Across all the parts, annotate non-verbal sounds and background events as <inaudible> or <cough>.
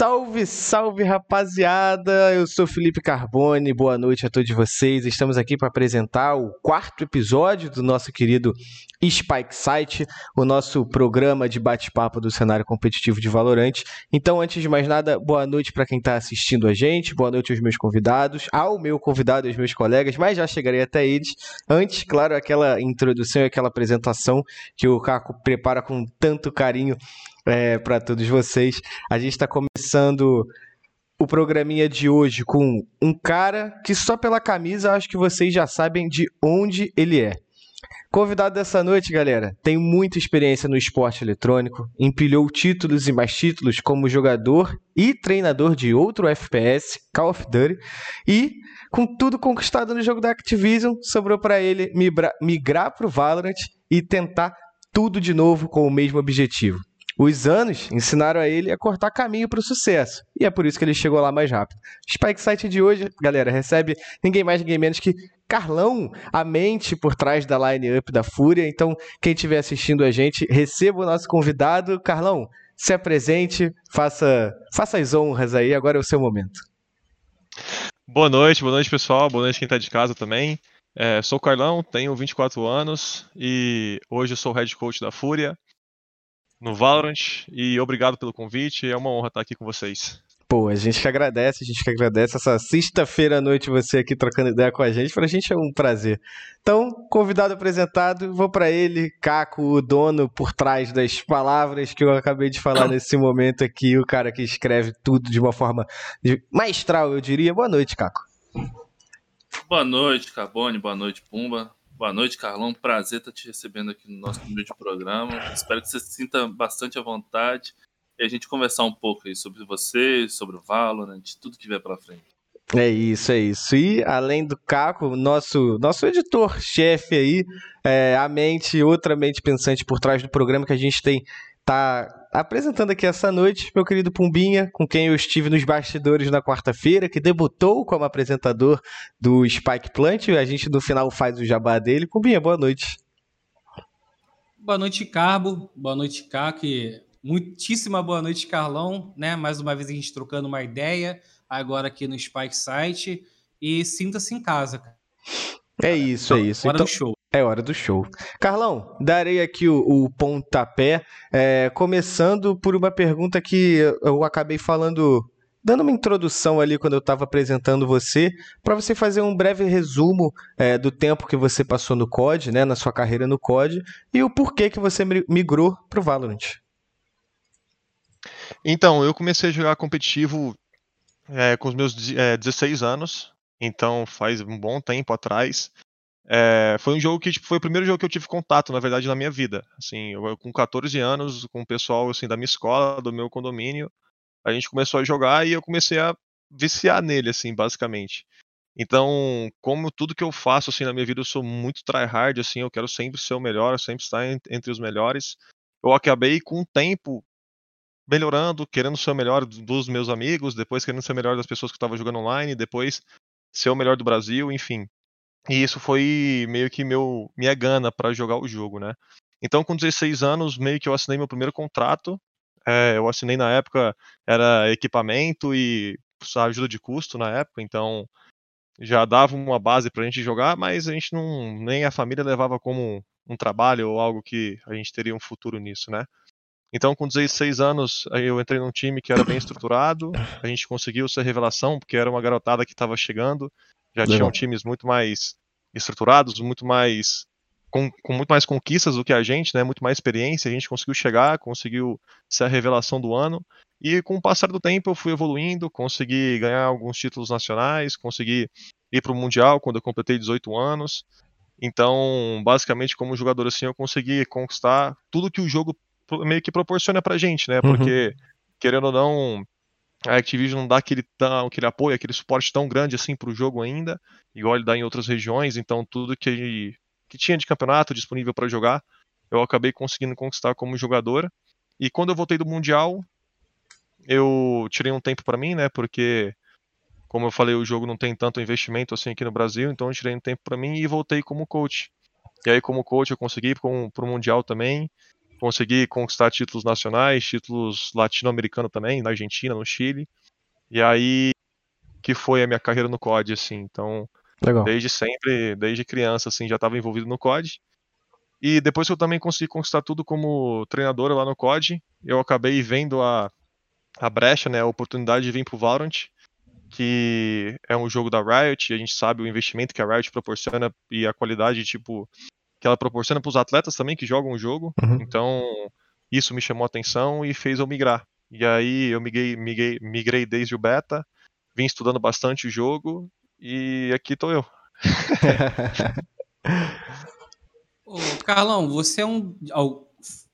Salve, salve rapaziada! Eu sou Felipe Carbone, boa noite a todos vocês. Estamos aqui para apresentar o quarto episódio do nosso querido Spike Site, o nosso programa de bate-papo do cenário competitivo de Valorant. Então, antes de mais nada, boa noite para quem está assistindo a gente, boa noite aos meus convidados, ao meu convidado e aos meus colegas, mas já chegarei até eles. Antes, claro, aquela introdução e aquela apresentação que o Caco prepara com tanto carinho é, para todos vocês. A gente está começando o programinha de hoje com um cara que só pela camisa acho que vocês já sabem de onde ele é. Convidado dessa noite, galera, tem muita experiência no esporte eletrônico, empilhou títulos e mais títulos como jogador e treinador de outro FPS, Call of Duty, e com tudo conquistado no jogo da Activision, sobrou para ele migrar para o Valorant e tentar tudo de novo com o mesmo objetivo. Os anos ensinaram a ele a cortar caminho para o sucesso, e é por isso que ele chegou lá mais rápido. Spike Site de hoje, galera, recebe ninguém mais, ninguém menos que Carlão, a mente por trás da line-up da Fúria. Então, quem estiver assistindo a gente, receba o nosso convidado. Carlão, se apresente, faça, faça as honras aí, agora é o seu momento. Boa noite, boa noite pessoal, boa noite quem está de casa também. É, sou o Carlão, tenho 24 anos e hoje sou head coach da Fúria no Valorant e obrigado pelo convite. É uma honra estar aqui com vocês. Pô, a gente que agradece, a gente que agradece essa sexta-feira à noite você aqui trocando ideia com a gente. Pra gente é um prazer. Então, convidado apresentado, vou para ele, Caco, o dono por trás das palavras que eu acabei de falar <coughs> nesse momento aqui, o cara que escreve tudo de uma forma maestral, eu diria. Boa noite, Caco. Boa noite, Carbone, boa noite, Pumba. Boa noite, Carlão. Prazer estar te recebendo aqui no nosso de programa. Espero que você se sinta bastante à vontade e a gente conversar um pouco aí sobre você, sobre o Valorant, tudo que vier pela frente. É isso, é isso. E além do Caco, nosso, nosso editor-chefe aí, é, a mente, outra mente pensante por trás do programa que a gente tem tá apresentando aqui essa noite, meu querido Pumbinha, com quem eu estive nos bastidores na quarta-feira, que debutou como apresentador do Spike Plant. A gente no final faz o jabá dele. Pumbinha, boa noite. Boa noite, Carbo. Boa noite, Caco. Muitíssima boa noite, Carlão. Né? Mais uma vez a gente trocando uma ideia, agora aqui no Spike Site. E sinta-se em casa. É isso, é isso. Hora então, show. É hora do show. Carlão, darei aqui o, o pontapé, é, começando por uma pergunta que eu acabei falando, dando uma introdução ali quando eu estava apresentando você, para você fazer um breve resumo é, do tempo que você passou no COD, né, na sua carreira no COD, e o porquê que você migrou para o Valorant. Então, eu comecei a jogar competitivo é, com os meus 16 anos, então faz um bom tempo atrás. É, foi um jogo que tipo, foi o primeiro jogo que eu tive contato, na verdade, na minha vida. Assim, eu, com 14 anos, com o pessoal assim da minha escola, do meu condomínio, a gente começou a jogar e eu comecei a viciar nele, assim, basicamente. Então, como tudo que eu faço assim na minha vida, eu sou muito tryhard, assim, eu quero sempre ser o melhor, sempre estar entre os melhores. Eu acabei com o tempo melhorando, querendo ser o melhor dos meus amigos, depois querendo ser o melhor das pessoas que estavam jogando online, depois ser o melhor do Brasil, enfim. E isso foi meio que meu minha gana para jogar o jogo, né? Então, com 16 anos, meio que eu assinei meu primeiro contrato. É, eu assinei na época, era equipamento e ajuda de custo na época, então já dava uma base para a gente jogar, mas a gente não, nem a família levava como um trabalho ou algo que a gente teria um futuro nisso, né? Então, com 16 anos, eu entrei num time que era bem estruturado, a gente conseguiu ser revelação, porque era uma garotada que estava chegando, já Legal. tinham times muito mais estruturados, muito mais com, com, muito mais conquistas do que a gente, né? Muito mais experiência. A gente conseguiu chegar, conseguiu ser a revelação do ano. E com o passar do tempo eu fui evoluindo, consegui ganhar alguns títulos nacionais, consegui ir para o mundial quando eu completei 18 anos. Então, basicamente, como jogador assim, eu consegui conquistar tudo que o jogo meio que proporciona pra gente, né? Uhum. Porque, uhum. querendo ou não, a Activision não dá aquele, tão, aquele apoio, aquele suporte tão grande assim para o jogo ainda, igual ele dá em outras regiões, então tudo que, que tinha de campeonato disponível para jogar, eu acabei conseguindo conquistar como jogador. E quando eu voltei do Mundial, eu tirei um tempo para mim, né, porque como eu falei, o jogo não tem tanto investimento assim aqui no Brasil, então eu tirei um tempo para mim e voltei como coach. E aí como coach eu consegui para o Mundial também, consegui conquistar títulos nacionais, títulos latino-americanos também, na Argentina, no Chile. E aí que foi a minha carreira no COD, assim. Então, Legal. desde sempre, desde criança, assim, já estava envolvido no COD. E depois que eu também consegui conquistar tudo como treinador lá no COD, eu acabei vendo a, a brecha, né, a oportunidade de vir pro Valorant, que é um jogo da Riot, a gente sabe o investimento que a Riot proporciona e a qualidade, tipo, que ela proporciona para os atletas também que jogam o jogo. Uhum. Então, isso me chamou a atenção e fez eu migrar. E aí eu migrei, migrei, migrei desde o beta, vim estudando bastante o jogo e aqui tô eu. <laughs> Ô, Carlão, você é um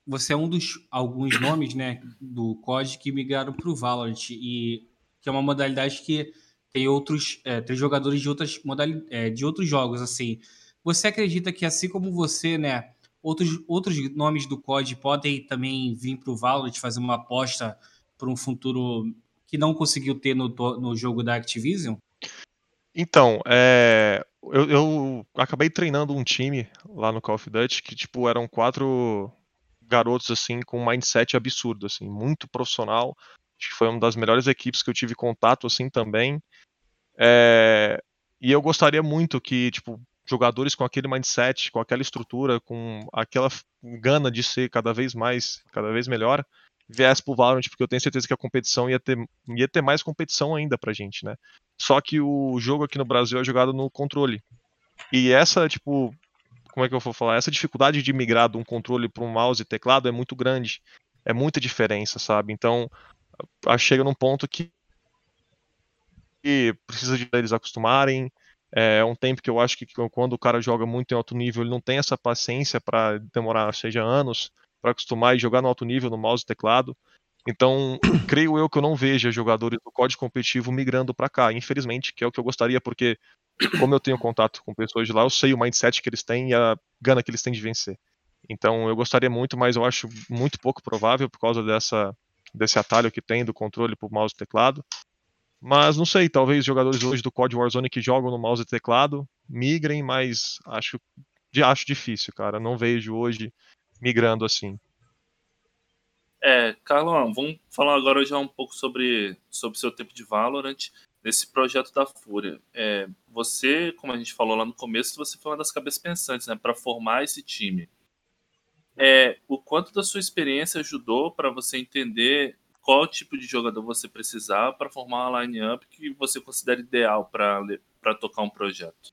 você é um dos alguns nomes, né, do COD que migraram para o Valorant e que é uma modalidade que tem outros é, tem jogadores de outras modalidades, é, de outros jogos assim. Você acredita que assim como você, né, outros outros nomes do COD podem também vir para o Valorant fazer uma aposta para um futuro que não conseguiu ter no, no jogo da Activision? Então, é, eu, eu, acabei treinando um time lá no Call of Duty que, tipo, eram quatro garotos, assim, com um mindset absurdo, assim, muito profissional. Acho que foi uma das melhores equipes que eu tive contato, assim, também. É, e eu gostaria muito que, tipo, jogadores com aquele mindset, com aquela estrutura, com aquela gana de ser cada vez mais, cada vez melhor, viesse pro Valorant, porque eu tenho certeza que a competição ia ter, ia ter mais competição ainda pra gente, né? Só que o jogo aqui no Brasil é jogado no controle. E essa, tipo, como é que eu vou falar? Essa dificuldade de migrar de um controle para um mouse e teclado é muito grande. É muita diferença, sabe? Então, chega num ponto que precisa de eles acostumarem. É um tempo que eu acho que quando o cara joga muito em alto nível, ele não tem essa paciência para demorar, seja anos, para acostumar e jogar no alto nível no mouse e teclado. Então, <coughs> creio eu que eu não veja jogadores do código competitivo migrando para cá, infelizmente, que é o que eu gostaria, porque <coughs> como eu tenho contato com pessoas de lá, eu sei o mindset que eles têm e a gana que eles têm de vencer. Então, eu gostaria muito, mas eu acho muito pouco provável por causa dessa desse atalho que tem do controle o mouse e teclado. Mas não sei, talvez jogadores hoje do COD Warzone que jogam no mouse e teclado migrem, mas acho acho difícil, cara. Não vejo hoje migrando assim. É, Carlão, vamos falar agora já um pouco sobre sobre seu tempo de Valorant nesse projeto da Fúria. É, você, como a gente falou lá no começo, você foi uma das cabeças pensantes, né, para formar esse time. É, o quanto da sua experiência ajudou para você entender qual tipo de jogador você precisava para formar uma line-up que você considera ideal para tocar um projeto?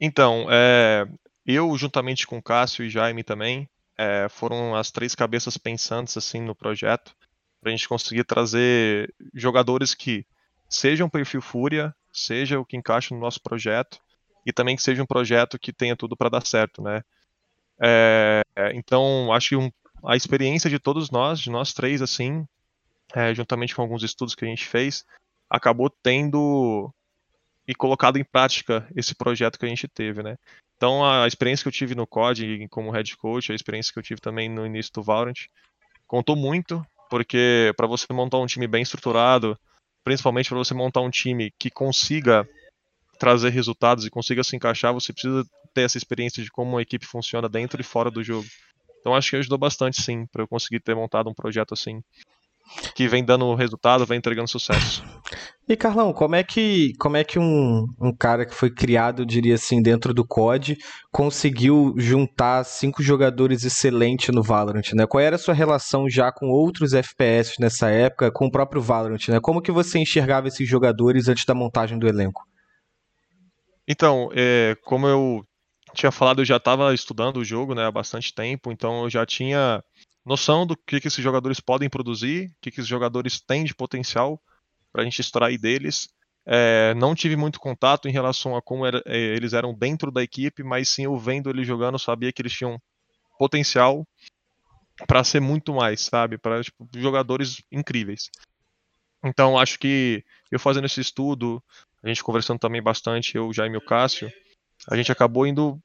Então, é, eu, juntamente com Cássio e Jaime também, é, foram as três cabeças pensantes assim no projeto para a gente conseguir trazer jogadores que sejam perfil Fúria, seja o que encaixa no nosso projeto e também que seja um projeto que tenha tudo para dar certo, né? É, então acho que um, a experiência de todos nós, de nós três assim, é, juntamente com alguns estudos que a gente fez, acabou tendo e colocado em prática esse projeto que a gente teve, né? Então, a experiência que eu tive no COD como head coach, a experiência que eu tive também no início do Valorant, contou muito, porque para você montar um time bem estruturado, principalmente para você montar um time que consiga trazer resultados e consiga se encaixar, você precisa ter essa experiência de como uma equipe funciona dentro e fora do jogo. Então acho que ajudou bastante sim para eu conseguir ter montado um projeto assim que vem dando resultado, vem entregando sucesso. E Carlão, como é que, como é que um, um cara que foi criado, diria assim, dentro do COD, conseguiu juntar cinco jogadores excelentes no Valorant, né? Qual era a sua relação já com outros FPS nessa época, com o próprio Valorant, né? Como que você enxergava esses jogadores antes da montagem do elenco? Então, é, como eu tinha falado, eu já estava estudando o jogo né, há bastante tempo, então eu já tinha noção do que, que esses jogadores podem produzir, o que, que esses jogadores têm de potencial para a gente extrair deles. É, não tive muito contato em relação a como era, é, eles eram dentro da equipe, mas sim eu vendo eles jogando, sabia que eles tinham potencial para ser muito mais, sabe? Para tipo, jogadores incríveis. Então acho que eu fazendo esse estudo, a gente conversando também bastante, eu, Jaime e o Cássio, a gente acabou indo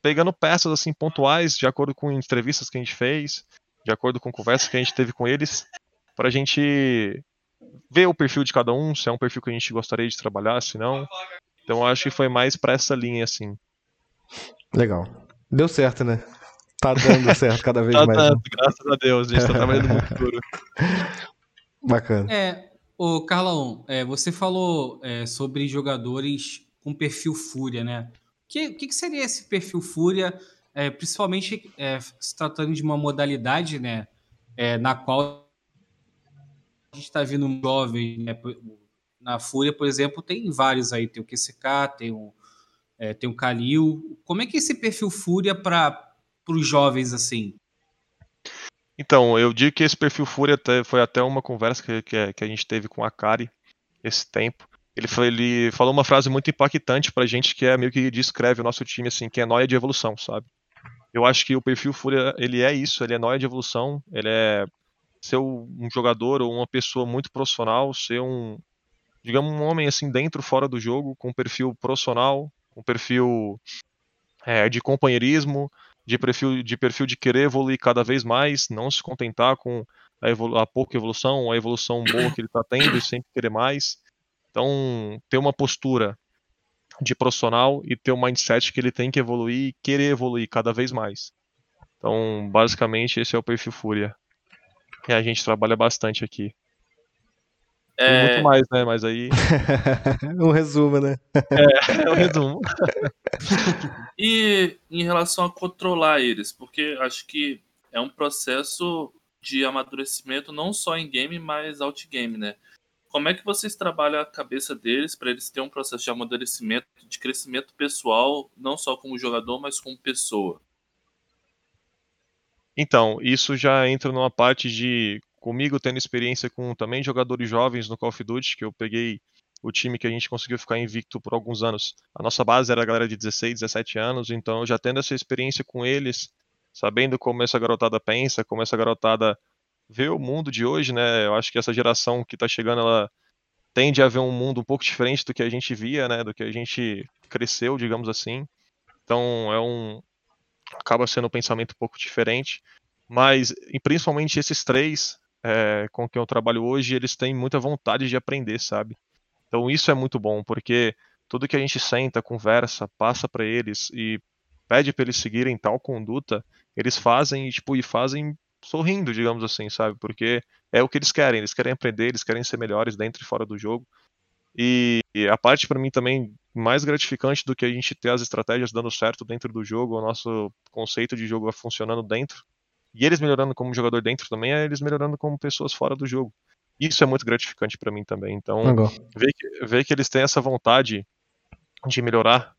pegando peças assim pontuais de acordo com entrevistas que a gente fez, de acordo com conversas que a gente teve com eles, para a gente ver o perfil de cada um, se é um perfil que a gente gostaria de trabalhar, se não. Então acho que foi mais para essa linha assim. Legal. Deu certo, né? Tá dando <laughs> certo cada vez Tá mais. né? dando, graças a Deus, a gente tá trabalhando muito duro. <laughs> Bacana. É, ô Carlão, é, você falou é, sobre jogadores com perfil Fúria, né? O que, que que seria esse perfil Fúria, é, principalmente é, se tratando de uma modalidade, né? é, na qual a gente está vendo um jovem, né? Na Fúria, por exemplo, tem vários aí. Tem o QCK, tem o, é, tem o Kalil. Como é que é esse perfil Fúria para os jovens, assim? Então, eu digo que esse perfil Fúria até- foi até uma conversa que, que, que a gente teve com a Kari esse tempo. Ele, foi, ele falou uma frase muito impactante pra gente que é meio que descreve o nosso time assim, que é noia de evolução, sabe? Eu acho que o perfil Fúria, ele é isso, ele é noia de evolução, ele é ser um jogador ou uma pessoa muito profissional, ser um, digamos, um homem assim dentro fora do jogo, com um perfil profissional, com um perfil é, de companheirismo, de perfil, de perfil de querer evoluir cada vez mais, não se contentar com a, evolu a pouca evolução, a evolução boa que ele está tendo e sempre querer mais. Então, ter uma postura de profissional e ter um mindset que ele tem que evoluir e querer evoluir cada vez mais. Então, basicamente, esse é o perfil Fúria. E a gente trabalha bastante aqui. Tem É, muito mais, né? Mas aí <laughs> um resumo, né? é o resumo. <laughs> E em relação a controlar eles, porque acho que é um processo de amadurecimento não só em game, mas out game, né? Como é que vocês trabalham a cabeça deles para eles terem um processo de amadurecimento, de crescimento pessoal, não só como jogador, mas como pessoa? Então, isso já entra numa parte de comigo tendo experiência com também jogadores jovens no Call of Duty, que eu peguei o time que a gente conseguiu ficar invicto por alguns anos. A nossa base era a galera de 16, 17 anos, então já tendo essa experiência com eles, sabendo como essa garotada pensa, como essa garotada vê o mundo de hoje, né? Eu acho que essa geração que tá chegando, ela tende a ver um mundo um pouco diferente do que a gente via, né? Do que a gente cresceu, digamos assim. Então, é um acaba sendo um pensamento um pouco diferente, mas principalmente esses três é, com quem eu trabalho hoje, eles têm muita vontade de aprender, sabe? Então isso é muito bom, porque tudo que a gente senta, conversa, passa para eles e pede para eles seguirem tal conduta, eles fazem tipo e fazem sorrindo, digamos assim, sabe? Porque é o que eles querem, eles querem aprender, eles querem ser melhores dentro e fora do jogo. E, e a parte para mim também mais gratificante do que a gente ter as estratégias dando certo dentro do jogo, o nosso conceito de jogo funcionando dentro, e eles melhorando como jogador dentro também, é eles melhorando como pessoas fora do jogo. Isso é muito gratificante para mim também. Então, ver que, ver que eles têm essa vontade de melhorar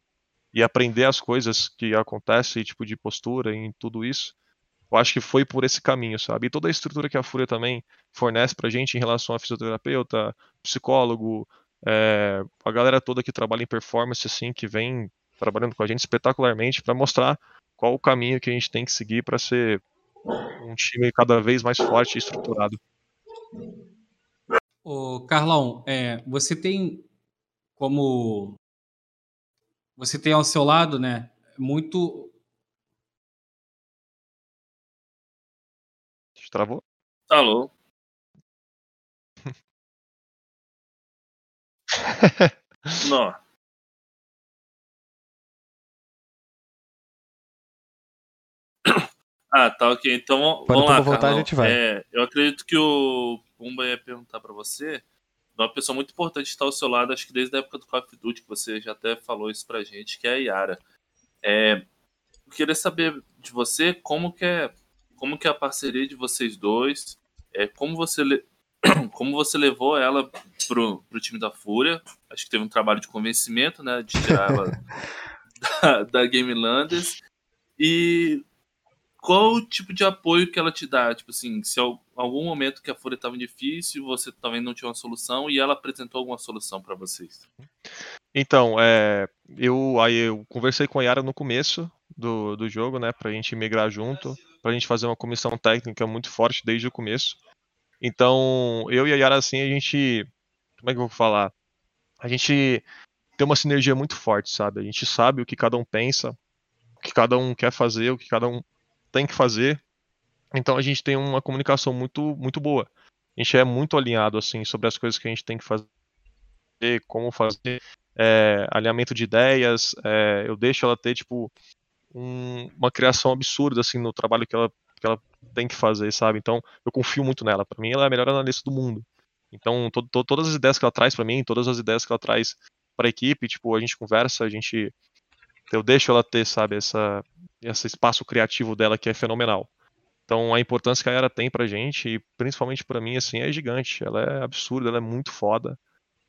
e aprender as coisas que acontecem, tipo de postura em tudo isso, eu acho que foi por esse caminho, sabe? E toda a estrutura que a Fúria também fornece pra gente em relação a fisioterapeuta, psicólogo, é, a galera toda que trabalha em performance, assim, que vem trabalhando com a gente espetacularmente para mostrar qual o caminho que a gente tem que seguir para ser um time cada vez mais forte e estruturado. Ô, Carlão, é, você tem como você tem ao seu lado, né, muito Travou? Alô? <laughs> Não. <coughs> Ah, tá ok. Então Quando vamos lá, voltar, Carlão. a gente vai. É, eu acredito que o Pumba ia perguntar pra você de uma pessoa muito importante que está ao seu lado, acho que desde a época do Call of Duty, que você já até falou isso pra gente, que é a Yara. É, eu queria saber de você como que é, como que é a parceria de vocês dois, é, como você le- <clears throat> como você levou ela pro, pro time da Fúria. Acho que teve um trabalho de convencimento, né, de tirar ela <laughs> da, da Game Landers. E qual o tipo de apoio que ela te dá? Tipo assim, se algum momento que a Fúria estava difícil, você também não tinha uma solução e ela apresentou alguma solução para vocês. Então, é, eu, aí eu conversei com a Yara no começo do, do jogo, né, pra gente migrar junto, pra gente fazer uma comissão técnica muito forte desde o começo. Então, eu e a Yara, assim, a gente, como é que eu vou falar? A gente tem uma sinergia muito forte, sabe? A gente sabe o que cada um pensa, o que cada um quer fazer, o que cada um tem que fazer. Então, a gente tem uma comunicação muito, muito boa. A gente é muito alinhado, assim, sobre as coisas que a gente tem que fazer, como fazer, é, alinhamento de ideias, é, eu deixo ela ter, tipo, um, uma criação absurda assim no trabalho que ela, que ela tem que fazer, sabe? Então eu confio muito nela. Para mim ela é a melhor analista do mundo. Então to, to, todas as ideias que ela traz para mim, todas as ideias que ela traz para a equipe, tipo a gente conversa, a gente eu deixo ela ter, sabe, essa esse espaço criativo dela que é fenomenal. Então a importância que a Era tem pra gente, e principalmente para mim, assim, é gigante. Ela é absurda, ela é muito foda.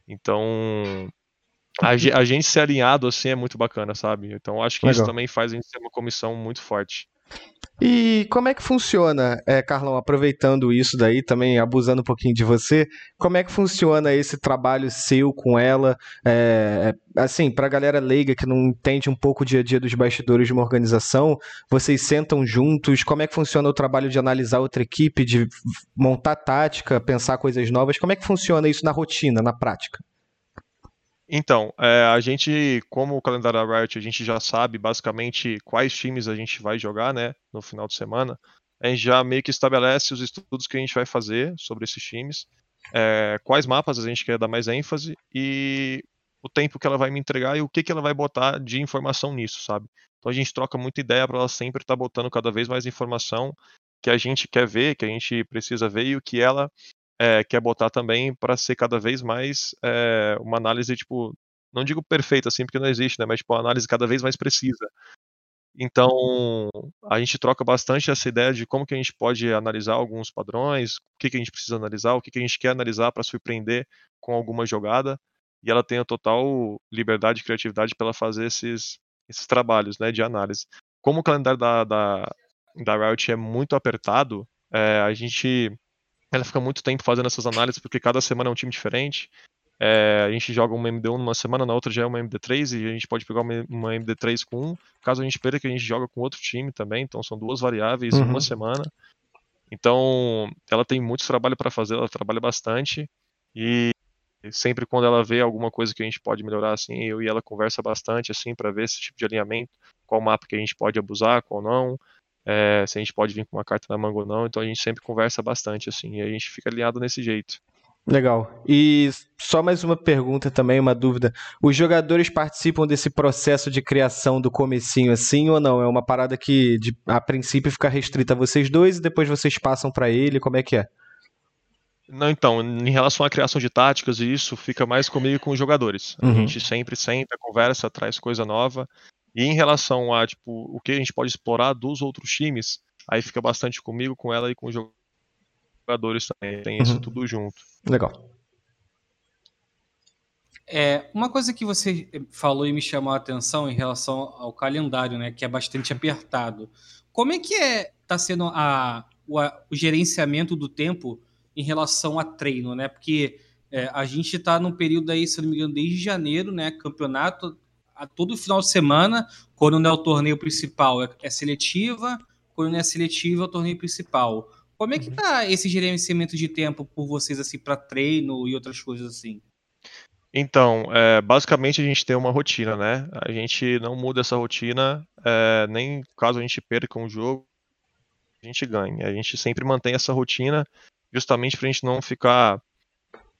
Então a, a gente ser alinhado assim é muito bacana, sabe? Então acho que Legal. isso também faz a gente ter uma comissão muito forte. E como é que funciona, é, Carlão, aproveitando isso daí, também abusando um pouquinho de você, como é que funciona esse trabalho seu com ela? É, assim, para a galera leiga que não entende um pouco o dia a dia dos bastidores de uma organização, vocês sentam juntos, como é que funciona o trabalho de analisar outra equipe, de montar tática, pensar coisas novas? Como é que funciona isso na rotina, na prática? Então, é, a gente, como o calendário da Riot, a gente já sabe basicamente quais times a gente vai jogar, né, no final de semana. A gente já meio que estabelece os estudos que a gente vai fazer sobre esses times, é, quais mapas a gente quer dar mais ênfase e o tempo que ela vai me entregar e o que, que ela vai botar de informação nisso, sabe? Então a gente troca muita ideia para ela sempre estar tá botando cada vez mais informação que a gente quer ver, que a gente precisa ver e o que ela é, quer botar também para ser cada vez mais é, uma análise, tipo, não digo perfeita assim, porque não existe, né? Mas tipo, uma análise cada vez mais precisa. Então, a gente troca bastante essa ideia de como que a gente pode analisar alguns padrões, o que, que a gente precisa analisar, o que, que a gente quer analisar para surpreender com alguma jogada, e ela tem a total liberdade e criatividade para fazer esses, esses trabalhos né, de análise. Como o calendário da, da, da Riot é muito apertado, é, a gente ela fica muito tempo fazendo essas análises, porque cada semana é um time diferente. É, a gente joga uma MD1 numa semana, na outra já é uma MD3, e a gente pode pegar uma, uma MD3 com um. Caso a gente perca, a gente joga com outro time também, então são duas variáveis uhum. uma semana. Então, ela tem muito trabalho para fazer, ela trabalha bastante, e sempre quando ela vê alguma coisa que a gente pode melhorar, assim, eu e ela conversa bastante, assim, para ver esse tipo de alinhamento, qual mapa que a gente pode abusar, qual não, é, se a gente pode vir com uma carta na manga ou não. Então a gente sempre conversa bastante, assim, e a gente fica alinhado nesse jeito. Legal. E só mais uma pergunta também, uma dúvida. Os jogadores participam desse processo de criação do comecinho assim ou não? É uma parada que de, a princípio fica restrita a vocês dois e depois vocês passam para ele? Como é que é? Não, então, em relação à criação de táticas, isso fica mais comigo e com os jogadores. Uhum. A gente sempre senta, conversa, traz coisa nova. E em relação a tipo, o que a gente pode explorar dos outros times, aí fica bastante comigo, com ela e com os jogadores também. Tem isso uhum. tudo junto. Legal. É, uma coisa que você falou e me chamou a atenção em relação ao calendário, né, que é bastante apertado. Como é que é tá sendo a, o, a, o gerenciamento do tempo em relação a treino, né? Porque é, a gente está num período aí, se não me engano, desde janeiro, né? Campeonato a todo final de semana, quando não é o torneio principal, é, é seletiva, quando não é seletiva, é o torneio principal. Como é que tá esse gerenciamento de tempo por vocês, assim, para treino e outras coisas assim? Então, é, basicamente a gente tem uma rotina, né? A gente não muda essa rotina, é, nem caso a gente perca um jogo, a gente ganha. A gente sempre mantém essa rotina justamente para a gente não ficar,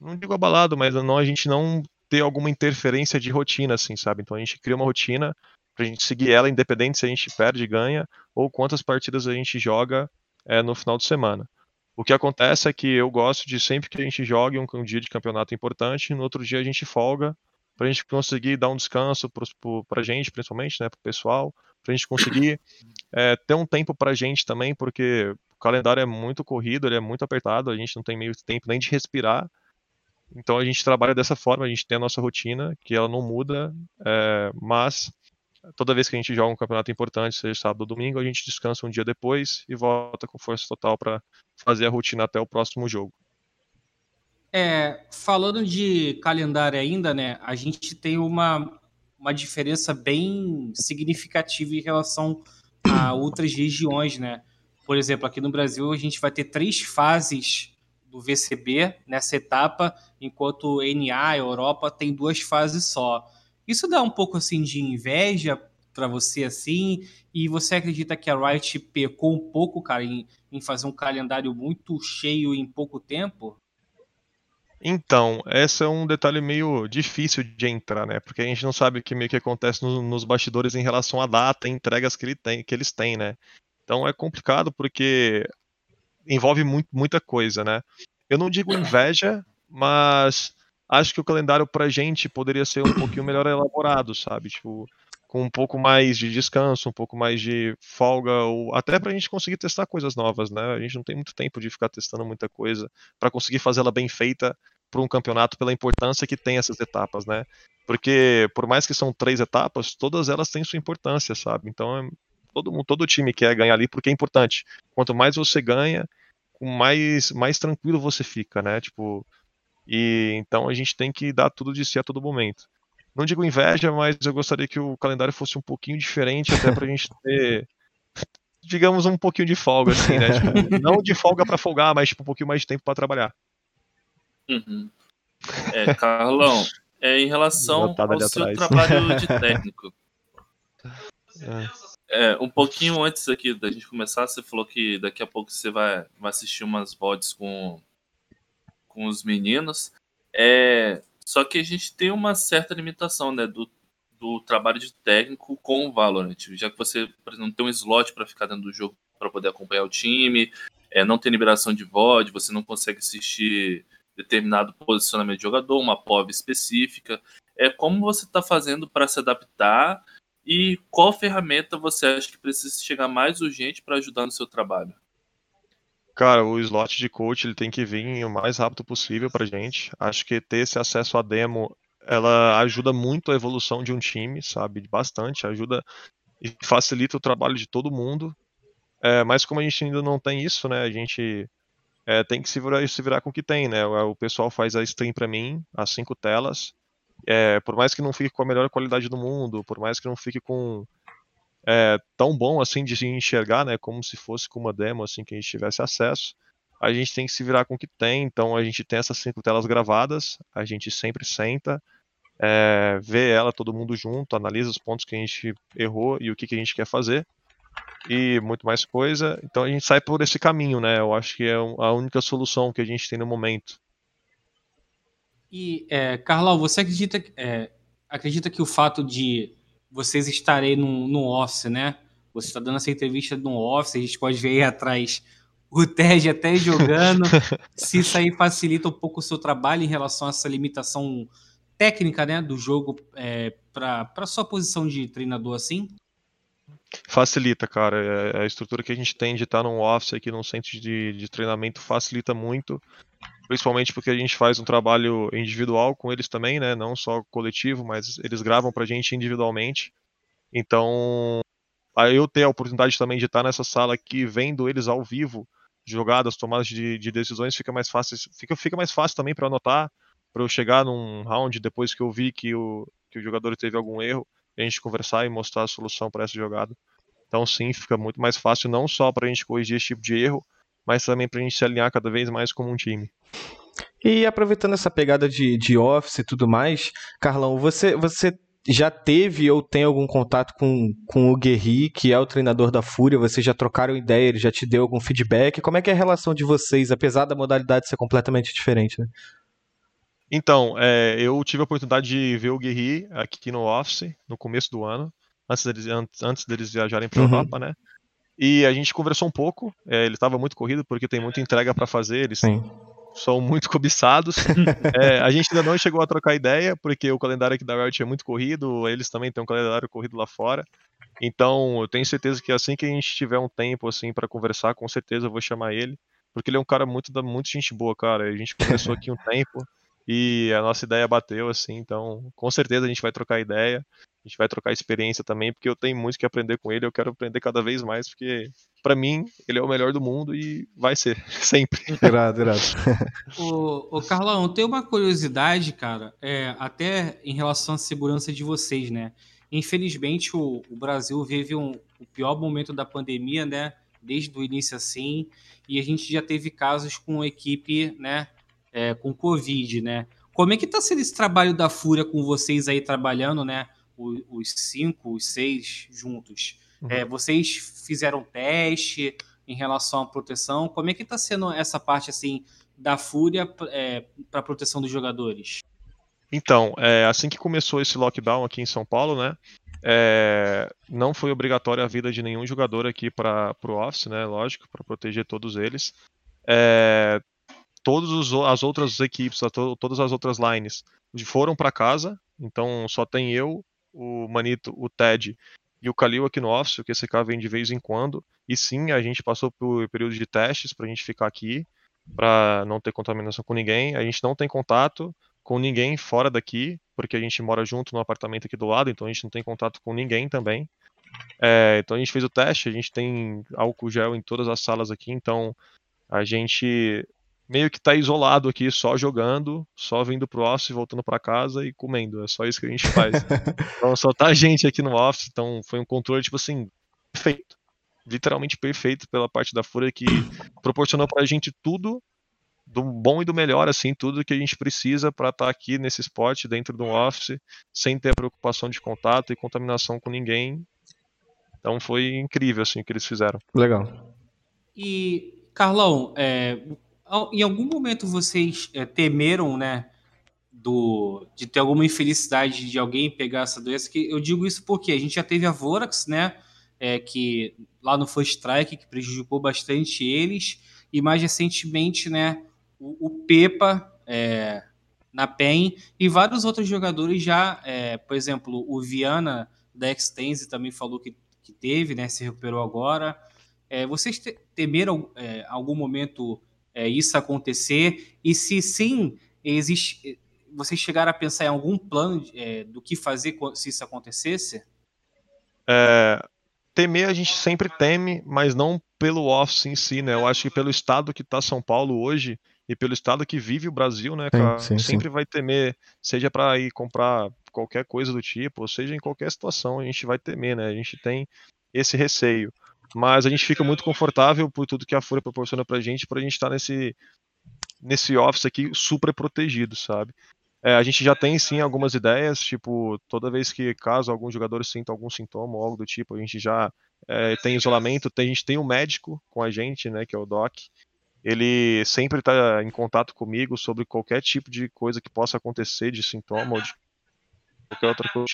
não digo abalado, mas não, a gente não ter alguma interferência de rotina, assim, sabe? Então a gente cria uma rotina pra gente seguir ela, independente se a gente perde, ganha, ou quantas partidas a gente joga é, no final de semana. O que acontece é que eu gosto de sempre que a gente jogue um, um dia de campeonato importante, no outro dia a gente folga, pra gente conseguir dar um descanso pro, pra gente, principalmente, né, pro pessoal, pra gente conseguir é, ter um tempo pra gente também, porque o calendário é muito corrido, ele é muito apertado, a gente não tem meio tempo nem de respirar, então a gente trabalha dessa forma, a gente tem a nossa rotina, que ela não muda, é, mas toda vez que a gente joga um campeonato importante, seja sábado ou domingo, a gente descansa um dia depois e volta com força total para fazer a rotina até o próximo jogo. É, falando de calendário ainda, né, a gente tem uma, uma diferença bem significativa em relação a outras regiões, né? Por exemplo, aqui no Brasil a gente vai ter três fases do VCB nessa etapa, enquanto NA, Europa, tem duas fases só. Isso dá um pouco assim de inveja para você assim? E você acredita que a Riot pecou um pouco, cara, em, em fazer um calendário muito cheio em pouco tempo? Então, esse é um detalhe meio difícil de entrar, né? Porque a gente não sabe o que meio que acontece no, nos bastidores em relação à data entregas que, ele tem, que eles têm, né? Então é complicado porque envolve muito, muita coisa, né? Eu não digo inveja, mas acho que o calendário pra gente poderia ser um pouquinho melhor elaborado, sabe? Tipo, com um pouco mais de descanso, um pouco mais de folga, ou até pra gente conseguir testar coisas novas, né? A gente não tem muito tempo de ficar testando muita coisa para conseguir fazê-la bem feita para um campeonato pela importância que tem essas etapas, né? Porque por mais que são três etapas, todas elas têm sua importância, sabe? Então todo mundo, todo time quer ganhar ali porque é importante. Quanto mais você ganha, mais mais tranquilo você fica, né? Tipo, e então a gente tem que dar tudo de si a todo momento. Não digo inveja, mas eu gostaria que o calendário fosse um pouquinho diferente, até pra gente ter, digamos, um pouquinho de folga, assim, né? Tipo, <laughs> não de folga para folgar, mas tipo, um pouquinho mais de tempo para trabalhar. Uhum. É, Carlão, é, em relação ao seu atrás. trabalho de <laughs> técnico. É. é. um pouquinho antes aqui da gente começar, você falou que daqui a pouco você vai, vai assistir umas VODs com, com os meninos. É, só que a gente tem uma certa limitação né, do, do trabalho de técnico com o Valorant, já que você, por exemplo, não tem um slot para ficar dentro do jogo para poder acompanhar o time, é, não tem liberação de VOD, você não consegue assistir determinado posicionamento de jogador, uma POV específica. É como você está fazendo para se adaptar e qual ferramenta você acha que precisa chegar mais urgente para ajudar no seu trabalho? Cara, o slot de coach ele tem que vir o mais rápido possível pra gente. Acho que ter esse acesso à demo, ela ajuda muito a evolução de um time, sabe? Bastante, ajuda e facilita o trabalho de todo mundo. É, mas como a gente ainda não tem isso, né? A gente é, tem que se virar, se virar com o que tem, né? O pessoal faz a stream para mim, as cinco telas. É, por mais que não fique com a melhor qualidade do mundo, por mais que não fique com é, tão bom assim de enxergar, né, como se fosse com uma demo assim que a gente tivesse acesso. A gente tem que se virar com o que tem, então a gente tem essas cinco telas gravadas, a gente sempre senta, é, vê ela todo mundo junto, analisa os pontos que a gente errou e o que, que a gente quer fazer e muito mais coisa. Então a gente sai por esse caminho, né? Eu acho que é a única solução que a gente tem no momento. E, é, Carlão, você acredita, é, acredita que o fato de vocês estarem no, no office, né? Você está dando essa entrevista no office, a gente pode ver aí atrás o Ted até jogando. <laughs> se isso aí facilita um pouco o seu trabalho em relação a essa limitação técnica, né, do jogo é, para sua posição de treinador assim? Facilita, cara. É, a estrutura que a gente tem de estar num office aqui, num centro de, de treinamento, facilita muito. Principalmente porque a gente faz um trabalho individual com eles também, né? Não só coletivo, mas eles gravam pra gente individualmente. Então, eu ter a oportunidade também de estar nessa sala aqui, vendo eles ao vivo, jogadas, tomadas de, de decisões, fica mais fácil. Fica, fica mais fácil também para anotar, para eu chegar num round depois que eu vi que o, que o jogador teve algum erro, a gente conversar e mostrar a solução para essa jogada. Então, sim, fica muito mais fácil, não só para a gente corrigir esse tipo de erro, mas também para a gente se alinhar cada vez mais como um time. E aproveitando essa pegada de, de office e tudo mais, Carlão, você, você já teve ou tem algum contato com, com o Guerri, que é o treinador da Fúria? Vocês já trocaram ideia? Ele já te deu algum feedback? Como é que é a relação de vocês, apesar da modalidade ser completamente diferente, né? Então, é, eu tive a oportunidade de ver o Guerri aqui no Office, no começo do ano, antes deles, antes, deles viajarem para a uhum. Europa, né? E a gente conversou um pouco. É, ele estava muito corrido porque tem muita entrega para fazer. Eles Sim. são muito cobiçados. <laughs> é, a gente ainda não chegou a trocar ideia porque o calendário aqui da Riot é muito corrido. Eles também têm um calendário corrido lá fora. Então, eu tenho certeza que assim que a gente tiver um tempo assim para conversar, com certeza eu vou chamar ele, porque ele é um cara muito da muito gente boa, cara. A gente conversou aqui um tempo e a nossa ideia bateu assim, então com certeza a gente vai trocar ideia a gente vai trocar experiência também, porque eu tenho muito que aprender com ele, eu quero aprender cada vez mais, porque para mim ele é o melhor do mundo e vai ser, <laughs> sempre. Irado, irado. ô, ô Carlão, tem uma curiosidade, cara, é, até em relação à segurança de vocês, né? Infelizmente o, o Brasil vive um, o pior momento da pandemia, né? Desde o início assim, e a gente já teve casos com equipe, né? É, com Covid, né? Como é que tá sendo esse trabalho da Fúria com vocês aí trabalhando, né? Os cinco, os seis juntos. Uhum. É, vocês fizeram teste? em relação à proteção. Como é que está sendo essa parte assim da Fúria é, para a proteção dos jogadores? Então, é, assim que começou esse lockdown aqui em São Paulo, né? É, não foi obrigatória a vida de nenhum jogador aqui para o Office, né? Lógico, para proteger todos eles. É, todas as outras equipes, todas as outras lines foram para casa, então só tem eu, o Manito, o Ted e o Kalil aqui no Office, o QCK vem de vez em quando. E sim, a gente passou por período de testes para a gente ficar aqui, para não ter contaminação com ninguém. A gente não tem contato, com ninguém fora daqui, porque a gente mora junto no apartamento aqui do lado, então a gente não tem contato com ninguém também. É, então a gente fez o teste, a gente tem álcool gel em todas as salas aqui, então a gente meio que tá isolado aqui, só jogando, só vindo pro office, voltando para casa e comendo. É só isso que a gente faz. <laughs> então só tá a gente aqui no office, então foi um controle, tipo assim, perfeito. Literalmente perfeito pela parte da Fúria que proporcionou pra gente tudo do bom e do melhor, assim, tudo que a gente precisa para estar tá aqui nesse esporte, dentro do office, sem ter preocupação de contato e contaminação com ninguém. Então foi incrível, assim, o que eles fizeram. Legal. E, Carlão, é, em algum momento vocês é, temeram, né, do, de ter alguma infelicidade de alguém pegar essa doença? Que eu digo isso porque a gente já teve a Vorax, né, é, que lá no First Strike, que prejudicou bastante eles, e mais recentemente, né, o, o Pepa é, na PEN e vários outros jogadores já, por exemplo, o Viana da Extense também falou que, que teve, né, se recuperou agora. É, vocês te, temeram é, algum momento é, isso acontecer? E se sim, existe, vocês chegaram a pensar em algum plano é, do que fazer se isso acontecesse? É, temer a gente sempre teme, mas não pelo office em si, né? Eu acho que pelo estado que está São Paulo hoje, e pelo estado que vive o Brasil, né, cara, sim, sim, sempre sim. vai temer, seja para ir comprar qualquer coisa do tipo, ou seja em qualquer situação, a gente vai temer, né? A gente tem esse receio. Mas a gente fica muito confortável por tudo que a Fúria proporciona pra gente, pra gente estar tá nesse nesse office aqui super protegido, sabe? É, a gente já tem sim algumas ideias, tipo, toda vez que caso algum jogador sinta algum sintoma ou algo do tipo, a gente já é, tem isolamento, tem, a gente tem um médico com a gente, né, que é o Doc, ele sempre está em contato comigo sobre qualquer tipo de coisa que possa acontecer, de sintoma ou de qualquer outra coisa.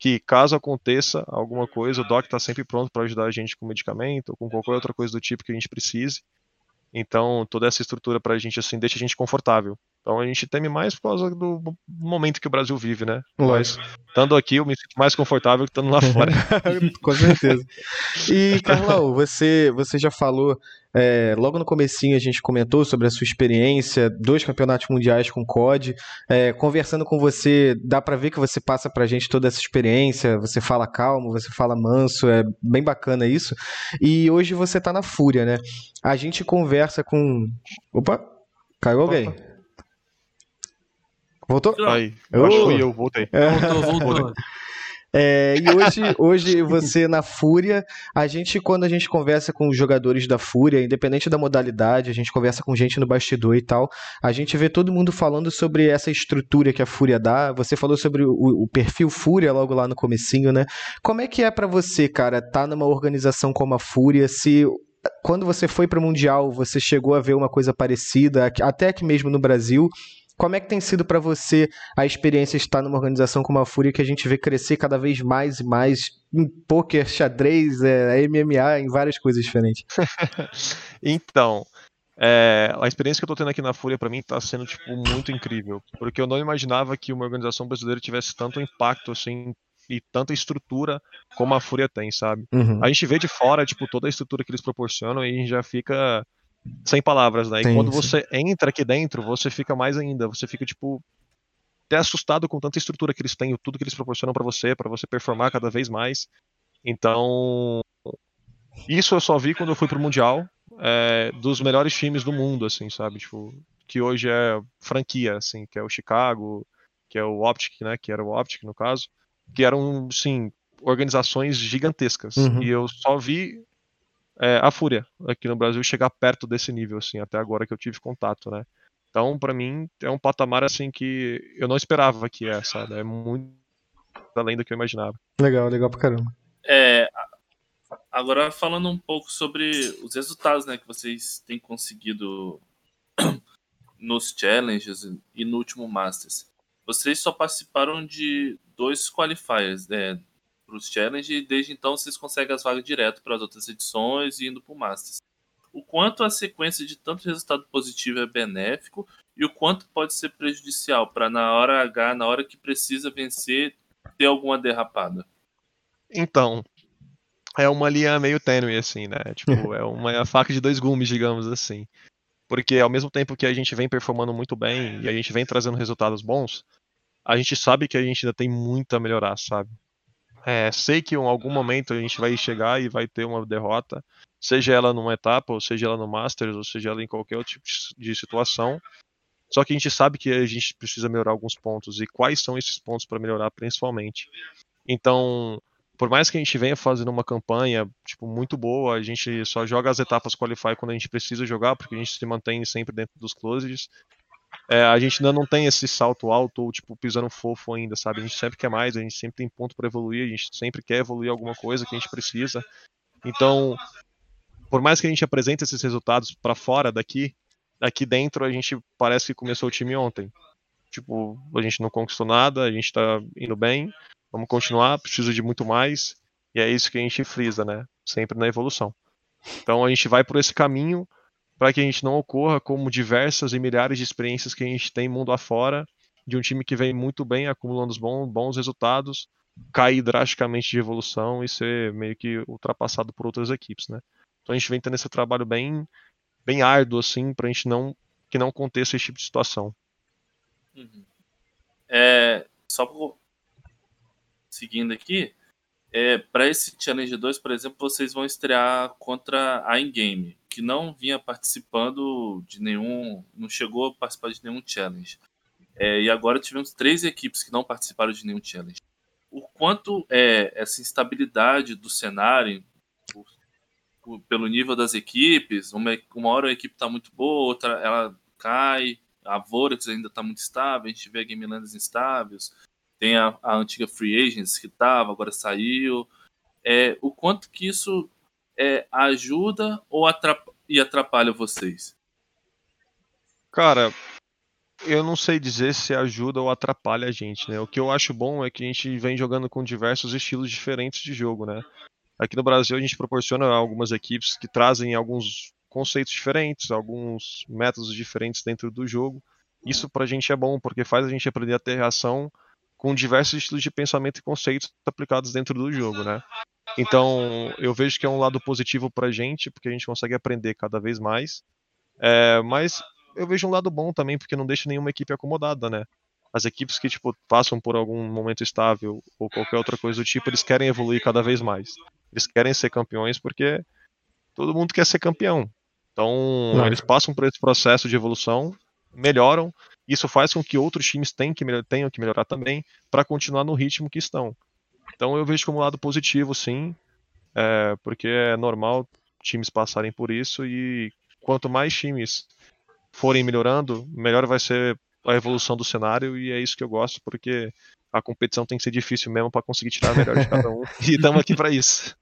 Que caso aconteça alguma coisa, o doc está sempre pronto para ajudar a gente com medicamento ou com qualquer outra coisa do tipo que a gente precise. Então, toda essa estrutura para a gente assim deixa a gente confortável. Então, a gente teme mais por causa do momento que o Brasil vive, né? Mas, estando aqui, eu me sinto mais confortável que estando lá fora. <laughs> Com certeza. E, Carlão, você, você já falou é, logo no comecinho a gente comentou sobre a sua experiência, dois campeonatos mundiais com COD. É, conversando com você, dá para ver que você passa pra gente toda essa experiência. Você fala calmo, você fala manso, é bem bacana isso. E hoje você tá na Fúria, né? A gente conversa com. Opa! Caiu alguém? Opa. Voltou? Aí, eu acho que fui eu, voltei. É. Voltou, voltou. <laughs> É, e hoje, hoje você na Fúria, a gente, quando a gente conversa com os jogadores da Fúria, independente da modalidade, a gente conversa com gente no bastidor e tal, a gente vê todo mundo falando sobre essa estrutura que a Fúria dá. Você falou sobre o, o perfil Fúria logo lá no comecinho, né? Como é que é para você, cara, tá numa organização como a Fúria, se quando você foi para o Mundial, você chegou a ver uma coisa parecida, até aqui mesmo no Brasil, como é que tem sido para você a experiência de estar numa organização como a Fúria que a gente vê crescer cada vez mais e mais em poker, xadrez, é, MMA, em várias coisas diferentes? <laughs> então, é, a experiência que eu tô tendo aqui na Fúria para mim tá sendo tipo muito incrível, porque eu não imaginava que uma organização brasileira tivesse tanto impacto assim e tanta estrutura como a Fúria tem, sabe? Uhum. A gente vê de fora tipo toda a estrutura que eles proporcionam e a gente já fica sem palavras, né? E sim, quando sim. você entra aqui dentro, você fica mais ainda, você fica tipo até assustado com tanta estrutura que eles têm, tudo que eles proporcionam para você, para você performar cada vez mais. Então, isso eu só vi quando eu fui pro mundial, é, dos melhores times do mundo, assim, sabe? Tipo, que hoje é franquia, assim, que é o Chicago, que é o Optic, né? Que era o Optic no caso, que eram, sim, organizações gigantescas. Uhum. E eu só vi é, a Fúria aqui no Brasil chegar perto desse nível, assim, até agora que eu tive contato, né? Então, para mim, é um patamar assim que eu não esperava que é, sabe? É muito além do que eu imaginava. Legal, legal pra caramba. É, Agora falando um pouco sobre os resultados, né, que vocês têm conseguido <clears throat> nos challenges e no último Masters. Vocês só participaram de dois qualifiers, né, para os challenges e desde então vocês conseguem as vagas direto para as outras edições e indo para o Masters. O quanto a sequência de tanto resultado positivo é benéfico e o quanto pode ser prejudicial para na hora H, na hora que precisa vencer, ter alguma derrapada. Então, é uma linha meio tênue, assim, né? <laughs> Tipo, é uma faca de dois gumes, digamos assim. Porque ao mesmo tempo que a gente vem performando muito bem e a gente vem trazendo resultados bons, a gente sabe que a gente ainda tem muito a melhorar, sabe? É, sei que em algum momento a gente vai chegar e vai ter uma derrota, seja ela numa etapa, ou seja ela no Masters, ou seja ela em qualquer outro tipo de situação. Só que a gente sabe que a gente precisa melhorar alguns pontos e quais são esses pontos para melhorar principalmente. Então, por mais que a gente venha fazendo uma campanha tipo muito boa, a gente só joga as etapas qualify quando a gente precisa jogar, porque a gente se mantém sempre dentro dos closes. É, a gente ainda não tem esse salto alto ou tipo pisando fofo ainda, sabe? A gente sempre quer mais, a gente sempre tem ponto para evoluir, a gente sempre quer evoluir alguma coisa que a gente precisa. Então, por mais que a gente apresente esses resultados para fora daqui, aqui dentro a gente parece que começou o time ontem. Tipo, a gente não conquistou nada, a gente tá indo bem, Vamos continuar, preciso de muito mais. E é isso que a gente frisa, né? Sempre na evolução. Então a gente vai por esse caminho para que a gente não ocorra como diversas e milhares de experiências que a gente tem mundo afora, de um time que vem muito bem, acumulando bons, bons resultados, cair drasticamente de evolução e ser meio que ultrapassado por outras equipes, né? Então a gente vem tendo esse trabalho bem, bem árduo, assim, para a gente não que não aconteça esse tipo de situação. Uhum. É, só seguindo aqui, é, para esse Challenge 2, por exemplo, vocês vão estrear contra a Ingame, que não vinha participando de nenhum, não chegou a participar de nenhum challenge. É, e agora tivemos três equipes que não participaram de nenhum challenge. O quanto é essa instabilidade do cenário, por, por, pelo nível das equipes, uma, uma hora a equipe está muito boa, outra ela cai, a Vorax ainda está muito estável, a gente vê a Game Lands instáveis, tem a, a antiga Free Agents que estava, agora saiu. É, o quanto que isso é, ajuda ou atrapalha, e atrapalha vocês? Cara, eu não sei dizer se ajuda ou atrapalha a gente, né? O que eu acho bom é que a gente vem jogando com diversos estilos diferentes de jogo, né? Aqui no Brasil a gente proporciona algumas equipes que trazem alguns conceitos diferentes, alguns métodos diferentes dentro do jogo. Isso pra gente é bom, porque faz a gente aprender a ter reação com diversos estilos de pensamento e conceitos aplicados dentro do jogo, né? Então, eu vejo que é um lado positivo para a gente, porque a gente consegue aprender cada vez mais. É, mas eu vejo um lado bom também, porque não deixa nenhuma equipe acomodada, né? As equipes que tipo passam por algum momento estável ou qualquer outra coisa do tipo, eles querem evoluir cada vez mais. Eles querem ser campeões porque todo mundo quer ser campeão. Então, não. eles passam por esse processo de evolução, melhoram, isso faz com que outros times tenham que, tenham que melhorar também para continuar no ritmo que estão. Então eu vejo como um lado positivo, sim, é, porque é normal times passarem por isso e quanto mais times forem melhorando, melhor vai ser a evolução do cenário e é isso que eu gosto, porque a competição tem que ser difícil mesmo para conseguir tirar melhor de cada um <laughs> e estamos aqui para isso.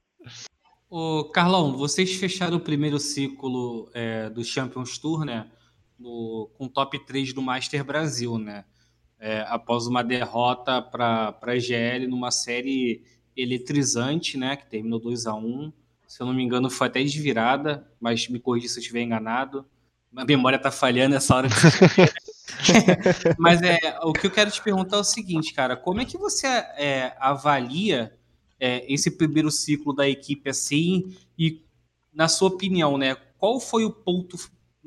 Ô, Carlão, vocês fecharam o primeiro ciclo é, do Champions Tour, né? No, com top 3 do Master Brasil, né? É, após uma derrota para a GL numa série eletrizante, né? Que terminou 2 a 1 Se eu não me engano, foi até desvirada, mas me corrija se eu estiver enganado. A memória está falhando essa hora. <laughs> mas é, o que eu quero te perguntar é o seguinte, cara: como é que você é, avalia é, esse primeiro ciclo da equipe assim? E, na sua opinião, né? Qual foi o ponto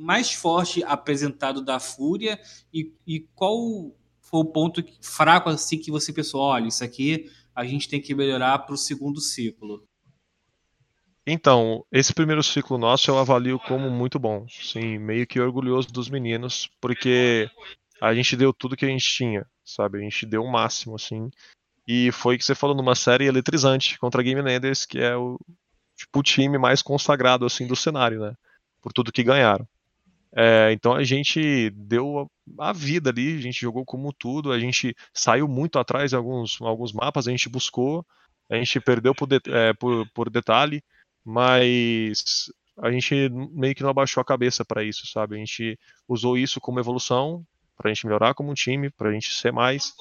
mais forte apresentado da Fúria e, e qual foi o ponto fraco assim que você pensou, olha, isso aqui a gente tem que melhorar para o segundo ciclo? Então, esse primeiro ciclo nosso eu avalio como muito bom, sim, meio que orgulhoso dos meninos, porque a gente deu tudo que a gente tinha, sabe? A gente deu o máximo, assim. E foi que você falou numa série eletrizante contra a Game Landers, que é o tipo o time mais consagrado assim do cenário, né? Por tudo que ganharam. É, então a gente deu a vida ali, a gente jogou como tudo, a gente saiu muito atrás em alguns, alguns mapas, a gente buscou, a gente perdeu por, de, é, por, por detalhe, mas a gente meio que não abaixou a cabeça para isso, sabe? A gente usou isso como evolução, para a gente melhorar como um time, para a gente ser mais.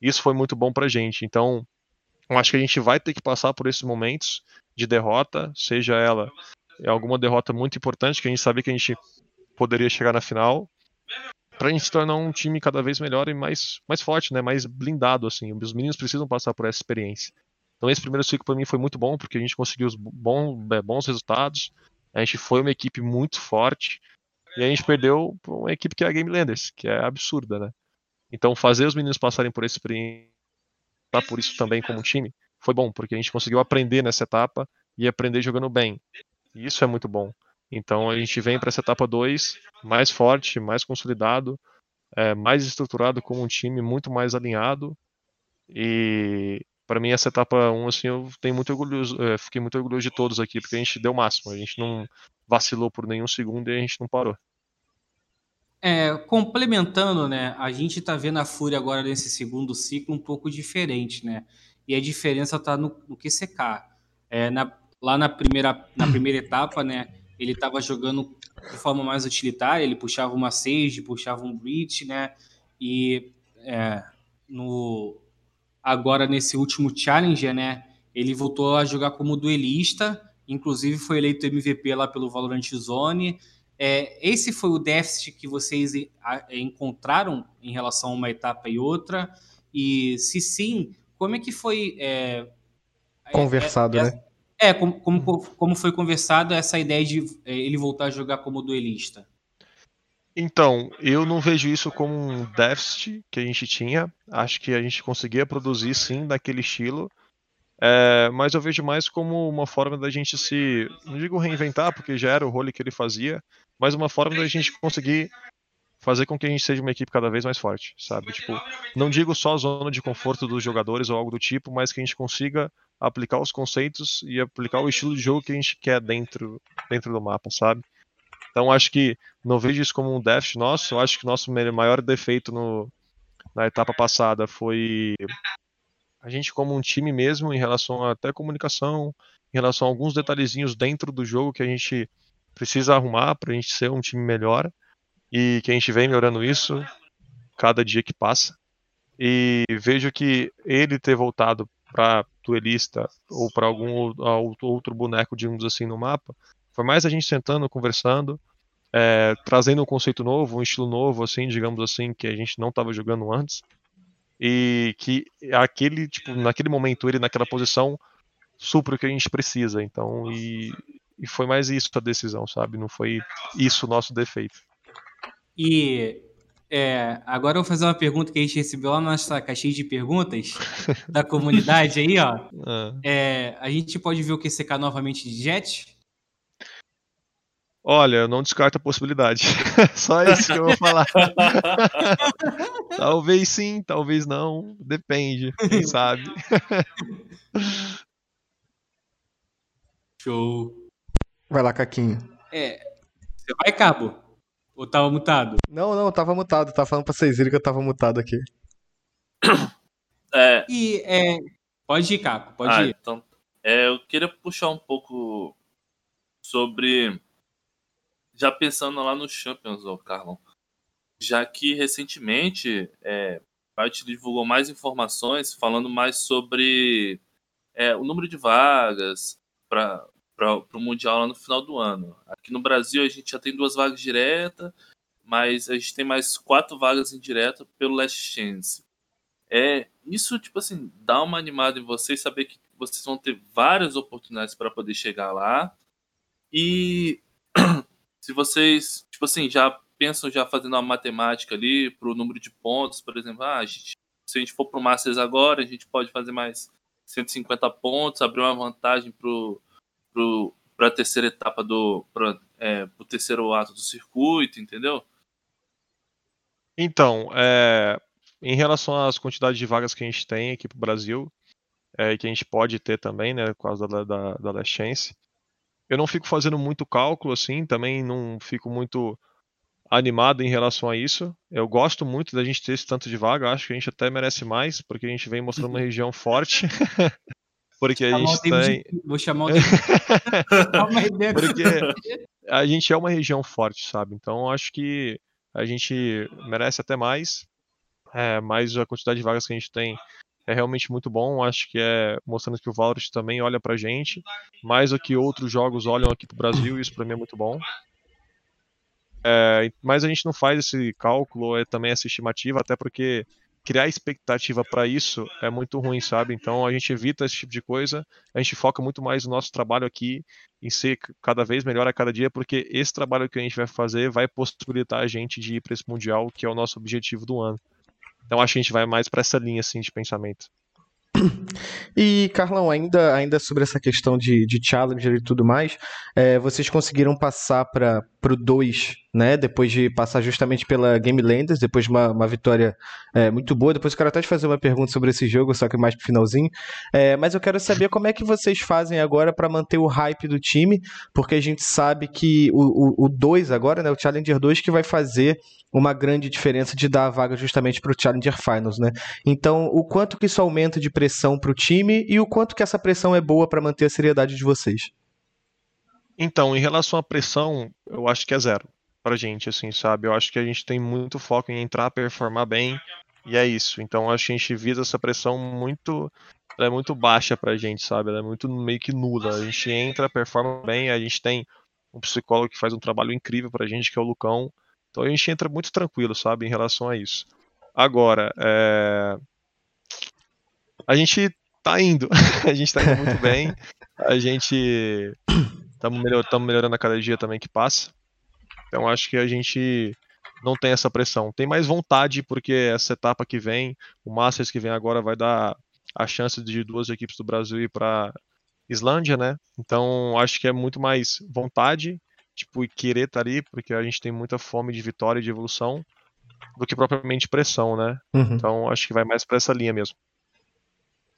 Isso foi muito bom para a gente. Então, eu acho que a gente vai ter que passar por esses momentos de derrota, seja ela alguma derrota muito importante, que a gente sabia que a gente poderia chegar na final, para a gente se tornar um time cada vez melhor e mais, mais forte, né? mais blindado. assim. Os meninos precisam passar por essa experiência. Então, esse primeiro ciclo para mim foi muito bom, porque a gente conseguiu os bons, é, bons resultados. A gente foi uma equipe muito forte. E a gente perdeu para uma equipe que é a Game Landers, que é absurda, né? Então, fazer os meninos passarem por essa experiência, por isso também como time, foi bom, porque a gente conseguiu aprender nessa etapa e aprender jogando bem. E isso é muito bom. Então a gente vem para essa etapa 2 mais forte, mais consolidado, é, mais estruturado como um time, muito mais alinhado. E para mim essa etapa 1 um, assim eu tenho muito orgulhoso, é, fiquei muito orgulhoso de todos aqui porque a gente deu o máximo, a gente não vacilou por nenhum segundo e a gente não parou. É, complementando, né, a gente está vendo a Fúria agora nesse segundo ciclo um pouco diferente, né? E a diferença está no, no QCK. É, na, lá na primeira, na primeira etapa, né, ele estava jogando de forma mais utilitária, ele puxava uma Sage, puxava um Breach, né? E é, no, agora nesse último Challenger, né? Ele voltou a jogar como duelista, inclusive foi eleito MVP lá pelo Valorant Zone. É, esse foi o déficit que vocês encontraram em relação a uma etapa e outra? E se sim, como é que foi é, conversado, é, né? É, como, como, como foi conversado essa ideia de é, ele voltar a jogar como duelista? Então, eu não vejo isso como um déficit que a gente tinha. Acho que a gente conseguia produzir sim daquele estilo. É, mas eu vejo mais como uma forma da gente se. Não digo reinventar, porque já era o role que ele fazia, mas uma forma da gente conseguir fazer com que a gente seja uma equipe cada vez mais forte, sabe? Tipo, não digo só a zona de conforto dos jogadores ou algo do tipo, mas que a gente consiga aplicar os conceitos e aplicar o estilo de jogo que a gente quer dentro, dentro do mapa, sabe? Então acho que não vejo isso como um déficit nosso, acho que nosso maior defeito no, na etapa passada foi a gente como um time mesmo em relação a até comunicação, em relação a alguns detalhezinhos dentro do jogo que a gente precisa arrumar para a gente ser um time melhor e que a gente vem melhorando isso cada dia que passa. E vejo que ele ter voltado para duelista ou para algum outro boneco, digamos assim, no mapa, foi mais a gente sentando, conversando, é, trazendo um conceito novo, um estilo novo, assim, digamos assim, que a gente não estava jogando antes. E que aquele, tipo, naquele momento, ele naquela posição, supra o que a gente precisa. Então, e, e foi mais isso a decisão, sabe? Não foi isso o nosso defeito. E é, agora eu vou fazer uma pergunta que a gente recebeu lá na nossa caixinha de perguntas <laughs> da comunidade aí, ó. Ah. É, a gente pode ver o QCK novamente de Jet? Olha, eu não descarto a possibilidade. <laughs> Só isso que eu vou falar. <laughs> talvez sim, talvez não. Depende, quem sabe. Show. Vai lá, Caquinho. É. Você vai, Cabo? Ou tava mutado? Não, não, tava mutado. Tava falando pra vocês verem que eu tava mutado aqui. <coughs> É... E, é... Pode ir, Caco, pode ah, ir. Então, é, eu queria puxar um pouco sobre. Já pensando lá no Champions, ó, Carlão. Já que recentemente é, a Riot divulgou mais informações falando mais sobre é, o número de vagas para para o Mundial lá no final do ano. Aqui no Brasil a gente já tem duas vagas diretas, mas a gente tem mais quatro vagas indiretas pelo Last Chance. É, isso, tipo assim, dá uma animada em vocês, saber que vocês vão ter várias oportunidades para poder chegar lá. E <clears throat> se vocês, tipo assim, já pensam já fazendo uma matemática ali para o número de pontos, por exemplo, ah, a gente, se a gente for para o Masters agora, a gente pode fazer mais 150 pontos, abrir uma vantagem para para a terceira etapa do para é, o terceiro ato do circuito, entendeu? Então, é, em relação às quantidades de vagas que a gente tem aqui para o Brasil, é, que a gente pode ter também, né, por causa da, da, da Last Chance, eu não fico fazendo muito cálculo assim, também não fico muito animado em relação a isso. Eu gosto muito da gente ter esse tanto de vaga, acho que a gente até merece mais, porque a gente vem mostrando uma região forte. <laughs> Porque a gente tem. Vou chamar o <laughs> Porque a gente é uma região forte, sabe? Então acho que a gente merece até mais. É, mas a quantidade de vagas que a gente tem é realmente muito bom. Acho que é mostrando que o Valorant também olha pra gente, mais do que outros jogos olham aqui pro Brasil, e isso pra mim é muito bom. É, mas a gente não faz esse cálculo, é também essa estimativa, até porque criar expectativa para isso é muito ruim, sabe? Então a gente evita esse tipo de coisa, a gente foca muito mais no nosso trabalho aqui em ser cada vez melhor a cada dia, porque esse trabalho que a gente vai fazer vai possibilitar a gente de ir para esse mundial, que é o nosso objetivo do ano. Então acho que a gente vai mais para essa linha assim de pensamento. E, Carlão, ainda, ainda sobre essa questão de, de Challenger e tudo mais, é, vocês conseguiram passar para o 2, né? Depois de passar justamente pela Game Landers, depois de uma, uma vitória é, muito boa. Depois eu quero até te fazer uma pergunta sobre esse jogo, só que mais pro finalzinho. É, mas eu quero saber como é que vocês fazem agora para manter o hype do time, porque a gente sabe que o 2 agora, né? O Challenger 2 que vai fazer uma grande diferença de dar a vaga justamente para o Challenger Finals, né? Então, o quanto que isso aumenta de pressão para o time e o quanto que essa pressão é boa para manter a seriedade de vocês? Então, em relação à pressão, eu acho que é zero pra gente, assim, sabe? Eu acho que a gente tem muito foco em entrar, performar bem, e é isso. Então, acho que a gente visa essa pressão muito ela é muito baixa pra gente, sabe? Ela é muito meio que nula. A gente entra, performa bem, a gente tem um psicólogo que faz um trabalho incrível pra gente, que é o Lucão. Então a gente entra muito tranquilo, sabe, em relação a isso. Agora, é... a gente tá indo, <laughs> a gente tá indo muito bem, a gente estamos melhor, melhorando a cada dia também que passa. Então acho que a gente não tem essa pressão. Tem mais vontade, porque essa etapa que vem, o Masters que vem agora vai dar a chance de duas equipes do Brasil ir para Islândia, né? Então acho que é muito mais vontade tipo, e querer estar tá ali, porque a gente tem muita fome de vitória e de evolução, do que propriamente pressão, né? Uhum. Então acho que vai mais para essa linha mesmo.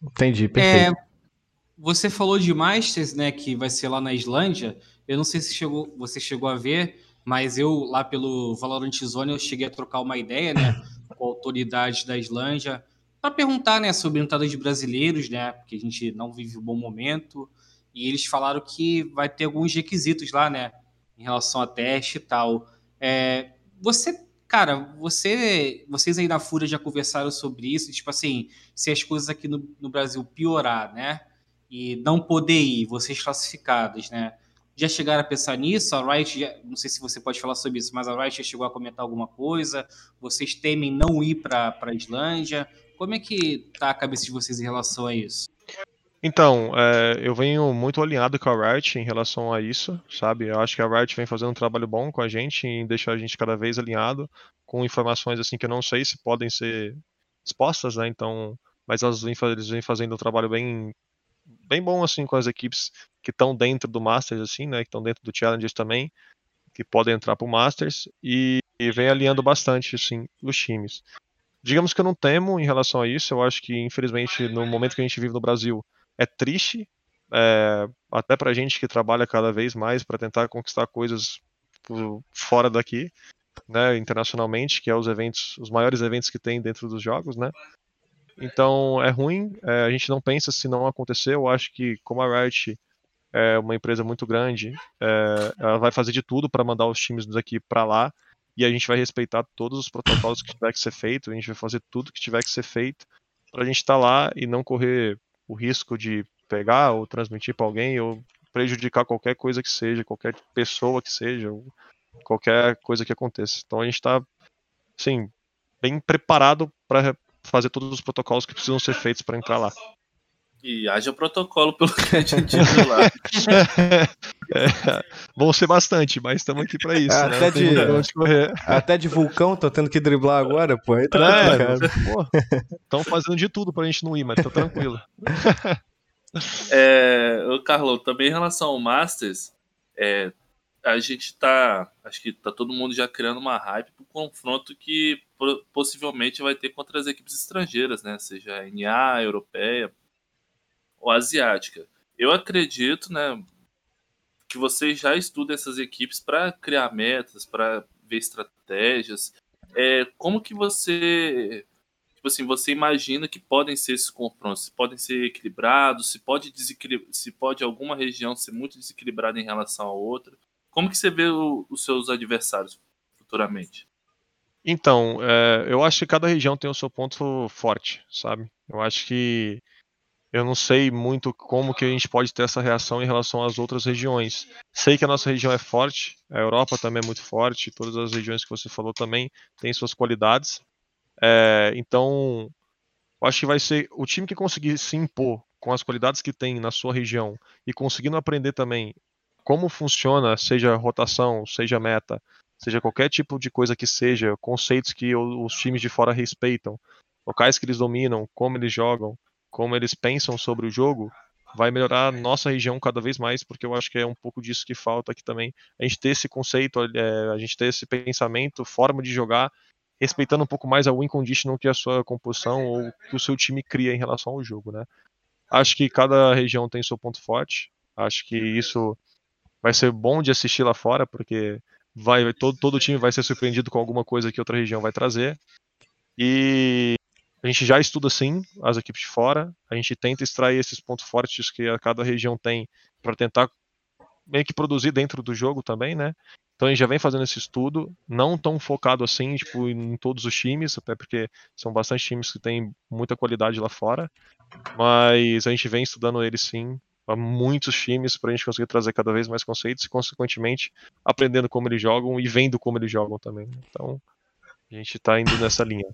Entendi, perfeito. É, você falou de Masters, né, que vai ser lá na Islândia. Eu não sei se chegou, você chegou a ver, mas eu lá pelo Valorant Zone eu cheguei a trocar uma ideia, né, <laughs> com a autoridade da Islândia para perguntar, né, sobre entrada de brasileiros, né, porque a gente não vive um bom momento. E eles falaram que vai ter alguns requisitos lá, né, em relação a teste e tal. É, você, cara, você, vocês aí na Fúria já conversaram sobre isso, tipo assim, se as coisas aqui no, no Brasil piorar, né? E não poder ir, vocês classificados, né? Já chegaram a pensar nisso? A Riot, já, não sei se você pode falar sobre isso, mas a Riot já chegou a comentar alguma coisa? Vocês temem não ir para a Islândia? Como é que tá a cabeça de vocês em relação a isso? Então, é, eu venho muito alinhado com a Riot em relação a isso, sabe? Eu acho que a Riot vem fazendo um trabalho bom com a gente em deixar a gente cada vez alinhado com informações assim que eu não sei se podem ser expostas, né? Então, mas elas vêm, eles vêm fazendo um trabalho bem bem bom assim com as equipes que estão dentro do Masters assim, né? Que estão dentro do Challengers também, que podem entrar para o Masters e, e vem alinhando bastante assim os times. Digamos que eu não temo em relação a isso. Eu acho que infelizmente no momento que a gente vive no Brasil é triste, é, até para gente que trabalha cada vez mais para tentar conquistar coisas fora daqui, né, internacionalmente, que é os eventos, os maiores eventos que tem dentro dos jogos, né? Então é ruim, é, a gente não pensa se não acontecer. Eu acho que como a Riot é uma empresa muito grande, é, ela vai fazer de tudo para mandar os times daqui para lá e a gente vai respeitar todos os protocolos que tiver que ser feito. A gente vai fazer tudo que tiver que ser feito para a gente estar tá lá e não correr o risco de pegar ou transmitir para alguém ou prejudicar qualquer coisa que seja, qualquer pessoa que seja, qualquer coisa que aconteça. Então a gente está, assim, bem preparado para fazer todos os protocolos que precisam ser feitos para entrar lá. E haja protocolo pelo <laughs> que a gente viu lá. é, <laughs> vão ser bastante, mas estamos aqui para isso. Até, né? de, até de vulcão, tô tendo que driblar agora, pô. Aí tá é, Estão fazendo de tudo pra gente não ir, mas tá tranquilo. <laughs> é, o Carlão, também em relação ao Masters, é, a gente tá. Acho que tá todo mundo já criando uma hype pro confronto que possivelmente vai ter contra as equipes estrangeiras, né? Seja a NA, europeia, ou asiática. Eu acredito, né, que você já estuda essas equipes para criar metas, para ver estratégias. É, como que você tipo assim, você imagina que podem ser esses confrontos, se podem ser equilibrados, se pode, se pode alguma região ser muito desequilibrada em relação a outra. Como que você vê o, os seus adversários futuramente? Então, é, eu acho que cada região tem o seu ponto forte, sabe? Eu acho que eu não sei muito como que a gente pode ter essa reação em relação às outras regiões. Sei que a nossa região é forte, a Europa também é muito forte, todas as regiões que você falou também têm suas qualidades. É, então, acho que vai ser o time que conseguir se impor com as qualidades que tem na sua região e conseguindo aprender também como funciona, seja rotação, seja meta, seja qualquer tipo de coisa que seja, conceitos que os times de fora respeitam, locais que eles dominam, como eles jogam, como eles pensam sobre o jogo, vai melhorar a nossa região cada vez mais, porque eu acho que é um pouco disso que falta aqui também. A gente ter esse conceito, é, a gente ter esse pensamento, forma de jogar, respeitando um pouco mais a win condition que a sua composição ou que o seu time cria em relação ao jogo, né? Acho que cada região tem seu ponto forte. Acho que isso vai ser bom de assistir lá fora, porque vai todo, todo time vai ser surpreendido com alguma coisa que outra região vai trazer. E a gente já estuda sim as equipes de fora, a gente tenta extrair esses pontos fortes que a cada região tem para tentar meio que produzir dentro do jogo também, né? Então a gente já vem fazendo esse estudo, não tão focado assim, tipo, em todos os times, até porque são bastante times que têm muita qualidade lá fora, mas a gente vem estudando eles sim, a muitos times para a gente conseguir trazer cada vez mais conceitos e, consequentemente, aprendendo como eles jogam e vendo como eles jogam também. Então, a gente está indo nessa linha.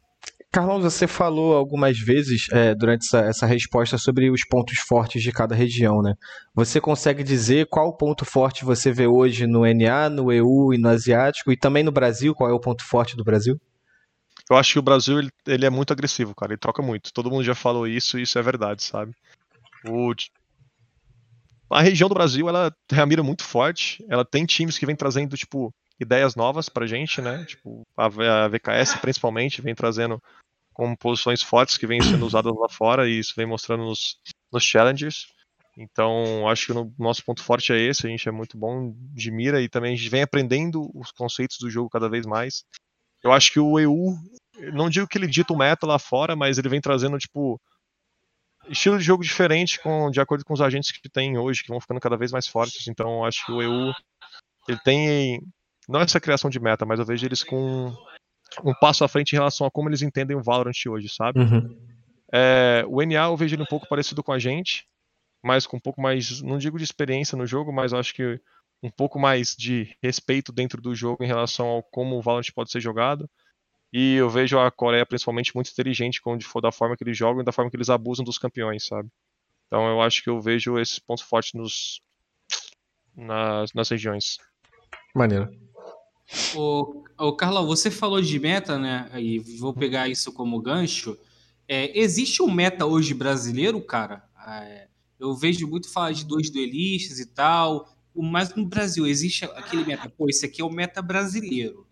Carlos, você falou algumas vezes é, durante essa, essa, resposta sobre os pontos fortes de cada região, né? Você consegue dizer qual ponto forte você vê hoje no NA, no EU e no Asiático, e também no Brasil? Qual é o ponto forte do Brasil? Eu acho que o Brasil ele, ele é muito agressivo, cara. Ele troca muito. Todo mundo já falou isso e isso é verdade, sabe? O, a região do Brasil, ela tem a mira muito forte. Ela tem times que vem trazendo, tipo, ideias novas pra gente, né? Tipo, a VKS principalmente vem trazendo composições fortes que vêm sendo usadas lá fora e isso vem mostrando nos, nos challengers. Então, acho que o nosso ponto forte é esse, a gente é muito bom de mira e também a gente vem aprendendo os conceitos do jogo cada vez mais. Eu acho que o EU, não digo que ele dita o meta lá fora, mas ele vem trazendo, tipo, estilo de jogo diferente com, de acordo com os agentes que tem hoje, que vão ficando cada vez mais fortes. Então, acho que o EU ele tem não essa criação de meta, mas eu vejo eles com um passo à frente em relação a como eles entendem o Valorant hoje, sabe? Uhum. É, o NA eu vejo ele um pouco parecido com a gente, mas com um pouco mais, não digo de experiência no jogo, mas acho que um pouco mais de respeito dentro do jogo em relação ao como o Valorant pode ser jogado. E eu vejo a Coreia principalmente muito inteligente quando for da forma que eles jogam e da forma que eles abusam dos campeões, sabe? Então eu acho que eu vejo esses pontos fortes nos, nas, nas regiões. Maneiro. O, o Carlão, você falou de meta, né? E vou pegar isso como gancho. É, existe um meta hoje brasileiro, cara? É, eu vejo muito falar de dois duelistas e tal, mas no Brasil existe aquele meta. Pô, esse aqui é o meta brasileiro.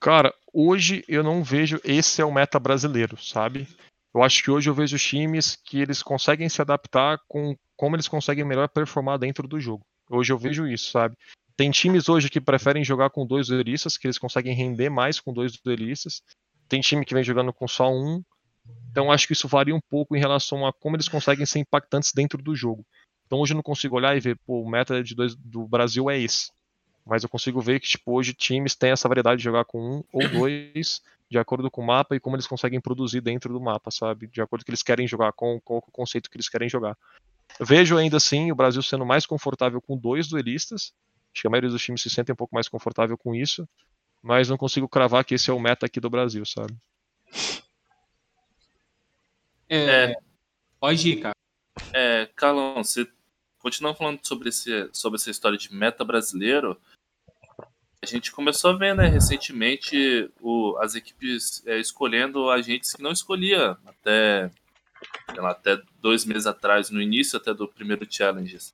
Cara, hoje eu não vejo esse é o meta brasileiro, sabe? Eu acho que hoje eu vejo times que eles conseguem se adaptar com como eles conseguem melhor performar dentro do jogo. Hoje eu vejo isso, sabe? Tem times hoje que preferem jogar com dois duelistas, que eles conseguem render mais com dois duelistas. Tem time que vem jogando com só um. Então acho que isso varia um pouco em relação a como eles conseguem ser impactantes dentro do jogo. Então hoje eu não consigo olhar e ver, pô, o meta de dois do Brasil é esse. Mas eu consigo ver que, tipo, hoje times têm essa variedade de jogar com um ou <clears throat> dois, de acordo com o mapa e como eles conseguem produzir dentro do mapa, sabe? De acordo com o que eles querem jogar, com, com o conceito que eles querem jogar. Eu vejo ainda assim o Brasil sendo mais confortável com dois duelistas. Acho que a maioria dos times se sentem um pouco mais confortável com isso. Mas não consigo cravar que esse é o meta aqui do Brasil, sabe? É. Pode ir, cara. É, Carlão, você continua falando sobre, esse, sobre essa história de meta brasileiro. A gente começou a ver, né, recentemente, o, as equipes é, escolhendo agentes que não escolhia até, lá, até dois meses atrás, no início até do primeiro Challenges.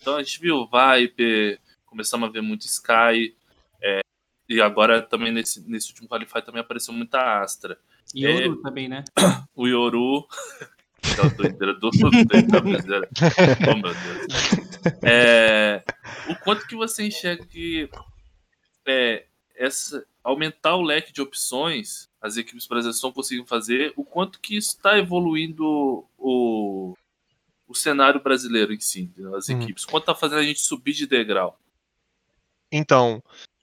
Então a gente viu Viper, começamos a ver muito Sky, é, e agora também nesse, nesse último Qualify também apareceu muita Astra. Yoru é, também, né? <coughs> O Yoru. <laughs> Aquela doideira do da Oh, meu Deus. É, o quanto que você enxerga que é, essa, aumentar o leque de opções, as equipes brasileiras estão conseguindo fazer, o quanto que isso está evoluindo o, o cenário brasileiro em si, as hum. equipes, quanto está fazendo a gente subir de degrau. Então,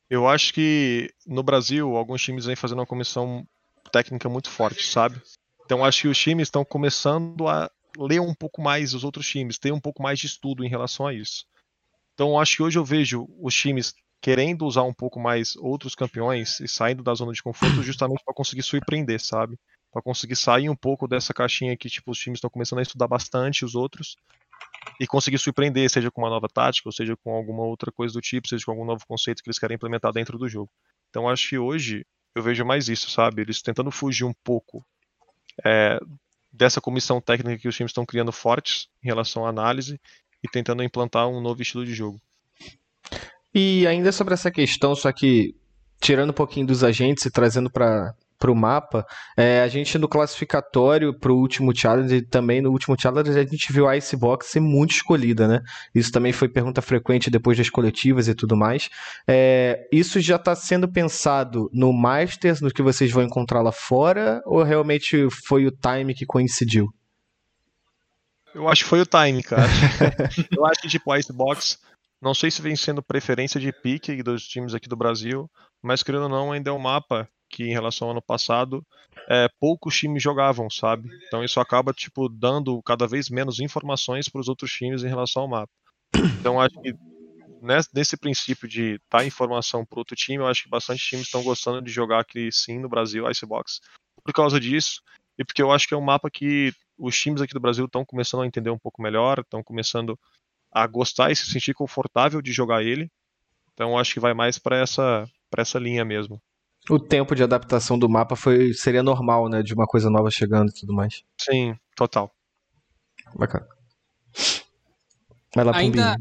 eu acho que no Brasil, alguns times vêm fazendo uma comissão técnica muito forte, sabe? Então, acho que os times estão começando a ler um pouco mais os outros times, ter um pouco mais de estudo em relação a isso. Então, acho que hoje eu vejo os times querendo usar um pouco mais outros campeões e saindo da zona de conforto justamente para conseguir surpreender, sabe? Para conseguir sair um pouco dessa caixinha que tipo os times estão começando a estudar bastante os outros e conseguir surpreender, seja com uma nova tática, ou seja com alguma outra coisa do tipo, seja com algum novo conceito que eles querem implementar dentro do jogo. Então acho que hoje eu vejo mais isso, sabe? Eles tentando fugir um pouco é, dessa comissão técnica que os times estão criando fortes em relação à análise e tentando implantar um novo estilo de jogo. E ainda sobre essa questão, só que tirando um pouquinho dos agentes e trazendo para para o mapa, é, a gente no classificatório para o último challenge, também no último challenge, a gente viu a Icebox ser muito escolhida, né? Isso também foi pergunta frequente depois das coletivas e tudo mais. É, isso já está sendo pensado no Masters, no que vocês vão encontrar lá fora, ou realmente foi o time que coincidiu? Eu acho que foi o time, cara. <laughs> eu acho que, tipo, a Icebox, não sei se vem sendo preferência de pique dos times aqui do Brasil, mas querendo ou não, ainda é um mapa que em relação ao ano passado, é, poucos times jogavam, sabe? Então isso acaba tipo dando cada vez menos informações para os outros times em relação ao mapa. Então acho que nesse princípio de dar informação para outro time, eu acho que bastante times estão gostando de jogar aqui sim no Brasil, Icebox, por causa disso e porque eu acho que é um mapa que os times aqui do Brasil estão começando a entender um pouco melhor, estão começando a gostar e se sentir confortável de jogar ele. Então acho que vai mais para essa para essa linha mesmo o tempo de adaptação do mapa foi seria normal, né? De uma coisa nova chegando e tudo mais. Sim, total. Bacana. Vai lá, ainda,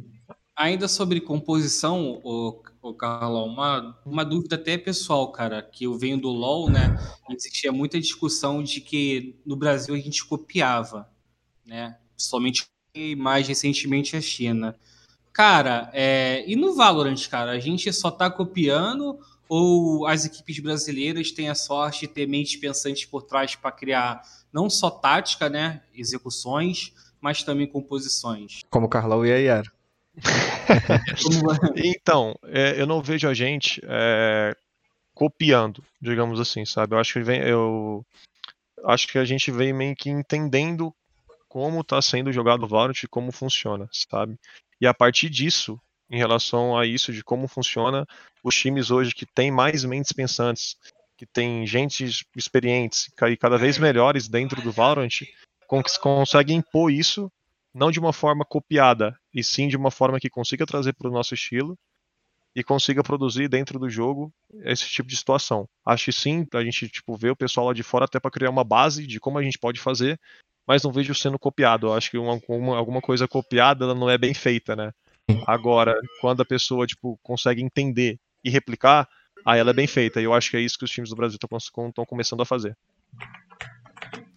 ainda sobre composição, o, o Carlão, uma, uma dúvida até pessoal, cara, que eu venho do LoL, né? Existia muita discussão de que no Brasil a gente copiava, né? Somente mais recentemente a China. Cara, é, e no Valorant, cara, a gente só tá copiando ou as equipes brasileiras têm a sorte de ter mentes pensantes por trás para criar não só tática, né, execuções, mas também composições. Como o Carlão e a Yara. <laughs> então, é, eu não vejo a gente é, copiando, digamos assim, sabe? Eu acho que vem, eu acho que a gente vem meio que entendendo como está sendo jogado o Valorant e como funciona, sabe? E a partir disso, em relação a isso, de como funciona os times hoje que têm mais mentes pensantes, que tem gente experientes e cada vez melhores dentro do Valorant, conseguem impor isso não de uma forma copiada, e sim de uma forma que consiga trazer para o nosso estilo e consiga produzir dentro do jogo esse tipo de situação. Acho que sim, a gente tipo vê o pessoal lá de fora até para criar uma base de como a gente pode fazer, mas não vejo sendo copiado. Eu acho que uma, uma, alguma coisa copiada não é bem feita, né? Agora, quando a pessoa tipo, consegue entender e replicar, aí ela é bem feita. E eu acho que é isso que os times do Brasil estão começando a fazer.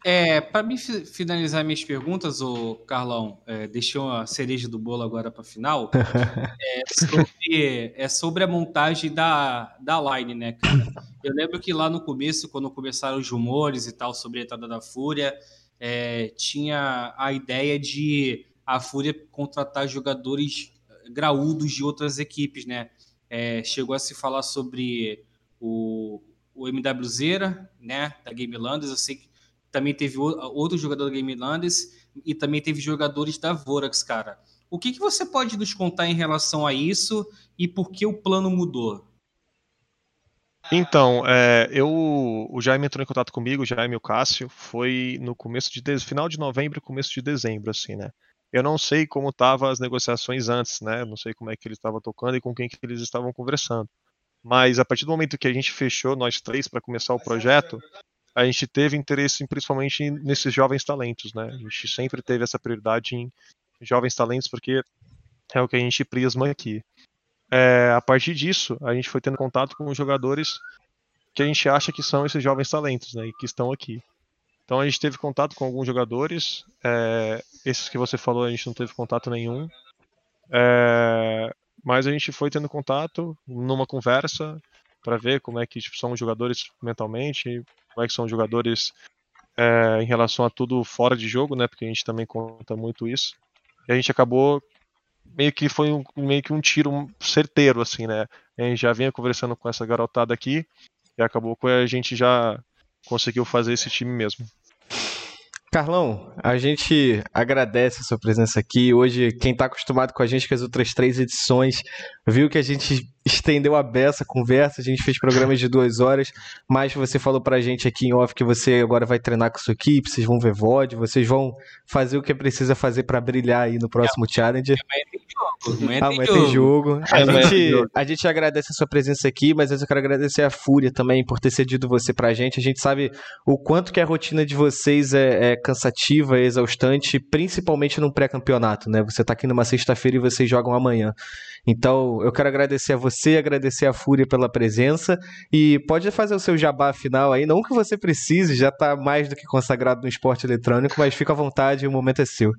É, para me finalizar minhas perguntas, o Carlão, é, deixei uma cereja do bolo agora para final. <laughs> É sobre, é sobre a montagem da, da line, né, cara? Eu lembro que lá no começo, quando começaram os rumores e tal sobre a entrada da Fúria, é, tinha a ideia de a Fúria contratar jogadores graúdos de outras equipes, né? É, chegou a se falar sobre o, o MWZera, né, da Game Landers, eu sei que também teve outro jogador da Game Landers e também teve jogadores da Vorax, cara. O que, que você pode nos contar em relação a isso e por que o plano mudou? Então, é, eu, o Jaime entrou em contato comigo, o Jaime e o Cássio, foi no começo de final de novembro, começo de dezembro, assim, né? Eu não sei como estavam as negociações antes, né? Não sei como é que eles estavam tocando e com quem que eles estavam conversando. Mas a partir do momento que a gente fechou nós três para começar o projeto, a gente teve interesse principalmente nesses jovens talentos, né? A gente sempre teve essa prioridade em jovens talentos porque é o que a gente prisma aqui. É, a partir disso, a gente foi tendo contato com os jogadores que a gente acha que são esses jovens talentos, né? E que estão aqui. Então a gente teve contato com alguns jogadores, é, esses que você falou a gente não teve contato nenhum, é, mas a gente foi tendo contato numa conversa para ver como é que tipo, são os jogadores mentalmente, como é que são os jogadores é, em relação a tudo fora de jogo, né? Porque a gente também conta muito isso. E a gente acabou meio que foi um, meio que um tiro certeiro, assim, né? A gente já vinha conversando com essa garotada aqui e acabou que a gente já conseguiu fazer esse time mesmo. Carlão, a gente agradece a sua presença aqui. Hoje, quem está acostumado com a gente com as outras três edições, viu que a gente estendeu a beça, a conversa, a gente fez programas de duas horas, mas você falou pra gente aqui em off que você agora vai treinar com a sua equipe, vocês vão ver VOD, vocês vão fazer o que precisa fazer para brilhar aí no próximo é, Challenge. Amanhã tem jogo. Amanhã ah, tem, tem jogo. A, gente, a gente agradece a sua presença aqui, mas eu quero agradecer a Fúria também por ter cedido você pra gente. A gente sabe o quanto que a rotina de vocês é, é cansativa, é exaustante, principalmente num pré-campeonato, né? Você tá aqui numa sexta-feira e vocês jogam amanhã. Então, eu quero agradecer a você, agradecer a Fúria pela presença e pode fazer o seu jabá final aí, não que você precise, já está mais do que consagrado no esporte eletrônico, mas fica à vontade, o momento é seu.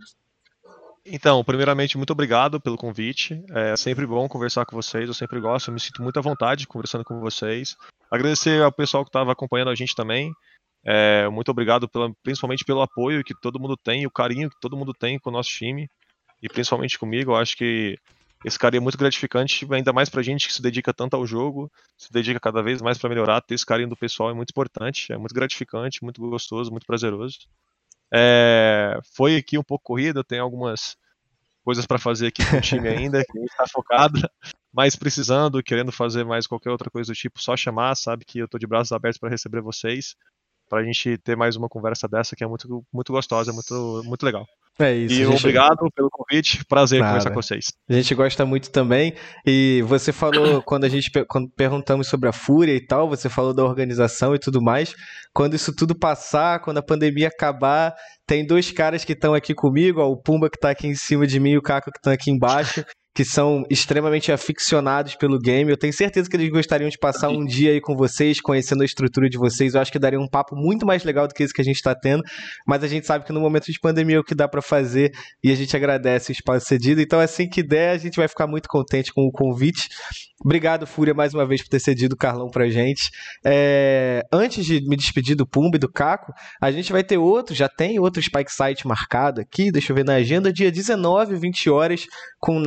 Então, primeiramente, muito obrigado pelo convite. É sempre bom conversar com vocês, eu sempre gosto, eu me sinto muito à vontade conversando com vocês. Agradecer ao pessoal que estava acompanhando a gente também. É, muito obrigado pela, principalmente pelo apoio que todo mundo tem, o carinho que todo mundo tem com o nosso time, e principalmente comigo. Eu acho que esse carinho é muito gratificante, ainda mais pra gente que se dedica tanto ao jogo, se dedica cada vez mais para melhorar, ter esse carinho do pessoal é muito importante, é muito gratificante, muito gostoso, muito prazeroso. É, foi aqui um pouco corrido, tem algumas coisas para fazer aqui com o time <laughs> ainda, que a gente tá focado, mas precisando, querendo fazer mais qualquer outra coisa do tipo, só chamar, sabe que eu tô de braços abertos para receber vocês, pra gente ter mais uma conversa dessa que é muito, muito gostosa, muito, muito legal. É isso. E gente... obrigado pelo convite. Prazer Nada. conversar com vocês. A gente gosta muito também. E você falou, <clears throat> quando a gente quando perguntamos sobre a Fúria e tal, você falou da organização e tudo mais. Quando isso tudo passar, quando a pandemia acabar, tem dois caras que estão aqui comigo, ó, o Pumba que está aqui em cima de mim e o Caco que estão aqui embaixo <laughs> que são extremamente aficionados pelo game. Eu tenho certeza que eles gostariam de passar um dia aí com vocês, conhecendo a estrutura de vocês. Eu acho que daria um papo muito mais legal do que esse que a gente está tendo. Mas a gente sabe que no momento de pandemia é o que dá para fazer e a gente agradece o espaço cedido. Então, assim que der, a gente vai ficar muito contente com o convite. Obrigado, Fúria, mais uma vez por ter cedido o Carlão pra gente. É... Antes de me despedir do Pumba e do Caco, a gente vai ter outro, já tem outro Spike Site marcado aqui, deixa eu ver na agenda, dia 19, 20 horas, com o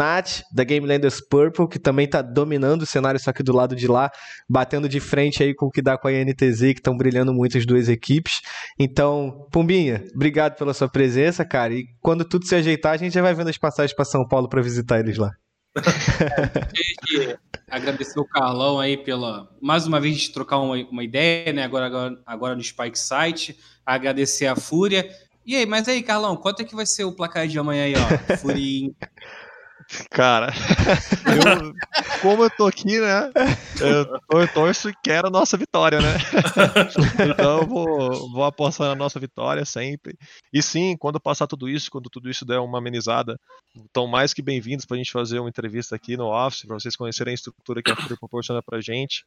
Da Game Landers Purple, que também tá dominando o cenário, só que do lado de lá, batendo de frente aí com o que dá com a INTZ, que estão brilhando muito as duas equipes. Então, Pumbinha, obrigado pela sua presença, cara, e quando tudo se ajeitar, a gente já vai vendo as passagens para São Paulo para visitar eles lá <laughs> agradecer o Carlão aí pela. Mais uma vez de trocar uma, uma ideia, né? Agora, agora, agora no Spike Site. Agradecer a Fúria. E aí, mas aí, Carlão, quanto é que vai ser o placar de amanhã aí, ó? Fúria <laughs> Cara, <laughs> eu, como eu tô aqui, né? Eu, eu torço e quero a nossa vitória, né? <laughs> Então eu vou, vou apostar na nossa vitória sempre. E sim, quando passar tudo isso, quando tudo isso der uma amenizada, estão mais que bem-vindos pra gente fazer uma entrevista aqui no Office, pra vocês conhecerem a estrutura que a FURIA proporciona pra gente.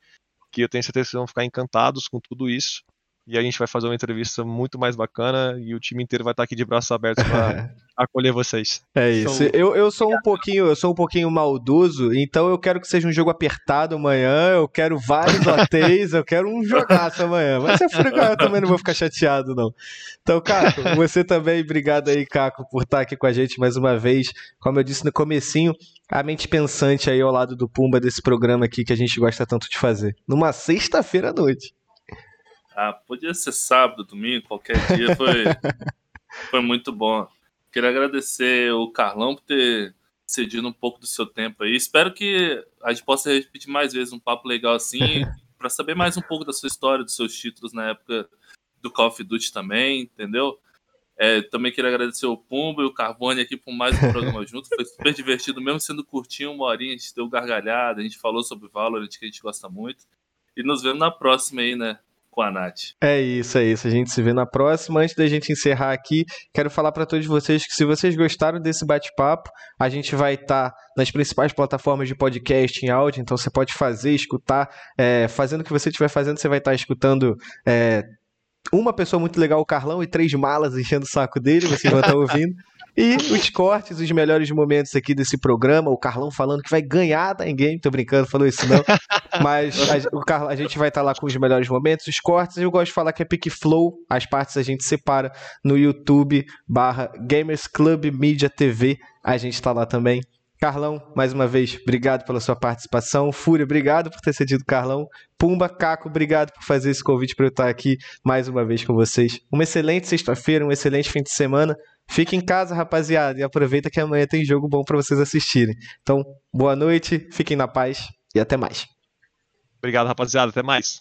Que eu tenho certeza que vocês vão ficar encantados com tudo isso e a gente vai fazer uma entrevista muito mais bacana e o time inteiro vai estar aqui de braços abertos para <laughs> acolher vocês. É isso. Eu, eu sou um pouquinho, eu sou um pouquinho maldoso, então eu quero que seja um jogo apertado amanhã, eu quero vários hotéis, eu quero um jogaço amanhã. Mas se eu eu também não vou ficar chateado não. Então, Caco, você também, obrigado aí, Caco, por estar aqui com a gente mais uma vez. Como eu disse no comecinho, a mente pensante aí ao lado do Pumba desse programa aqui que a gente gosta tanto de fazer. Numa sexta-feira à noite. Ah, podia ser sábado, domingo, qualquer dia, foi, <laughs> foi muito bom. Queria agradecer o Carlão por ter cedido um pouco do seu tempo aí. Espero que a gente possa repetir mais vezes um papo legal assim, <laughs> para saber mais um pouco da sua história, dos seus títulos na época do Call of Duty também, entendeu? É, também queria agradecer o Pumba e o Carbone aqui por mais um programa <laughs> junto. Foi super divertido, mesmo sendo curtinho, uma horinha, a gente deu gargalhada, a gente falou sobre Valorant, que a gente gosta muito. E nos vemos na próxima aí, né? Com a Nath. É isso, é isso. A gente se vê na próxima. Antes da gente encerrar aqui, quero falar para todos vocês que se vocês gostaram desse bate-papo, a gente vai estar tá nas principais plataformas de podcast em áudio, então você pode fazer, escutar. É, fazendo o que você estiver fazendo, você vai estar tá escutando. É, uma pessoa muito legal, o Carlão, e três malas enchendo o saco dele, vocês vão estar tá ouvindo. <laughs> E os cortes, os melhores momentos aqui desse programa, o Carlão falando que vai ganhar da Endgame, tô brincando, falou isso não. <laughs> Mas a, o Carlão, a gente vai estar tá lá com os melhores momentos, os cortes, eu gosto de falar que é Pick Flow, as partes a gente separa no YouTube barra Gamers Club Media TV, a gente tá lá também. Carlão, mais uma vez, obrigado pela sua participação. Fúria, obrigado por ter cedido Carlão. Pumba, Caco, obrigado por fazer esse convite para eu estar aqui mais uma vez com vocês. Uma excelente sexta-feira, um excelente fim de semana. Fique em casa, rapaziada, e aproveita que amanhã tem jogo bom para vocês assistirem. Então, boa noite, fiquem na paz e até mais. Obrigado, rapaziada, até mais.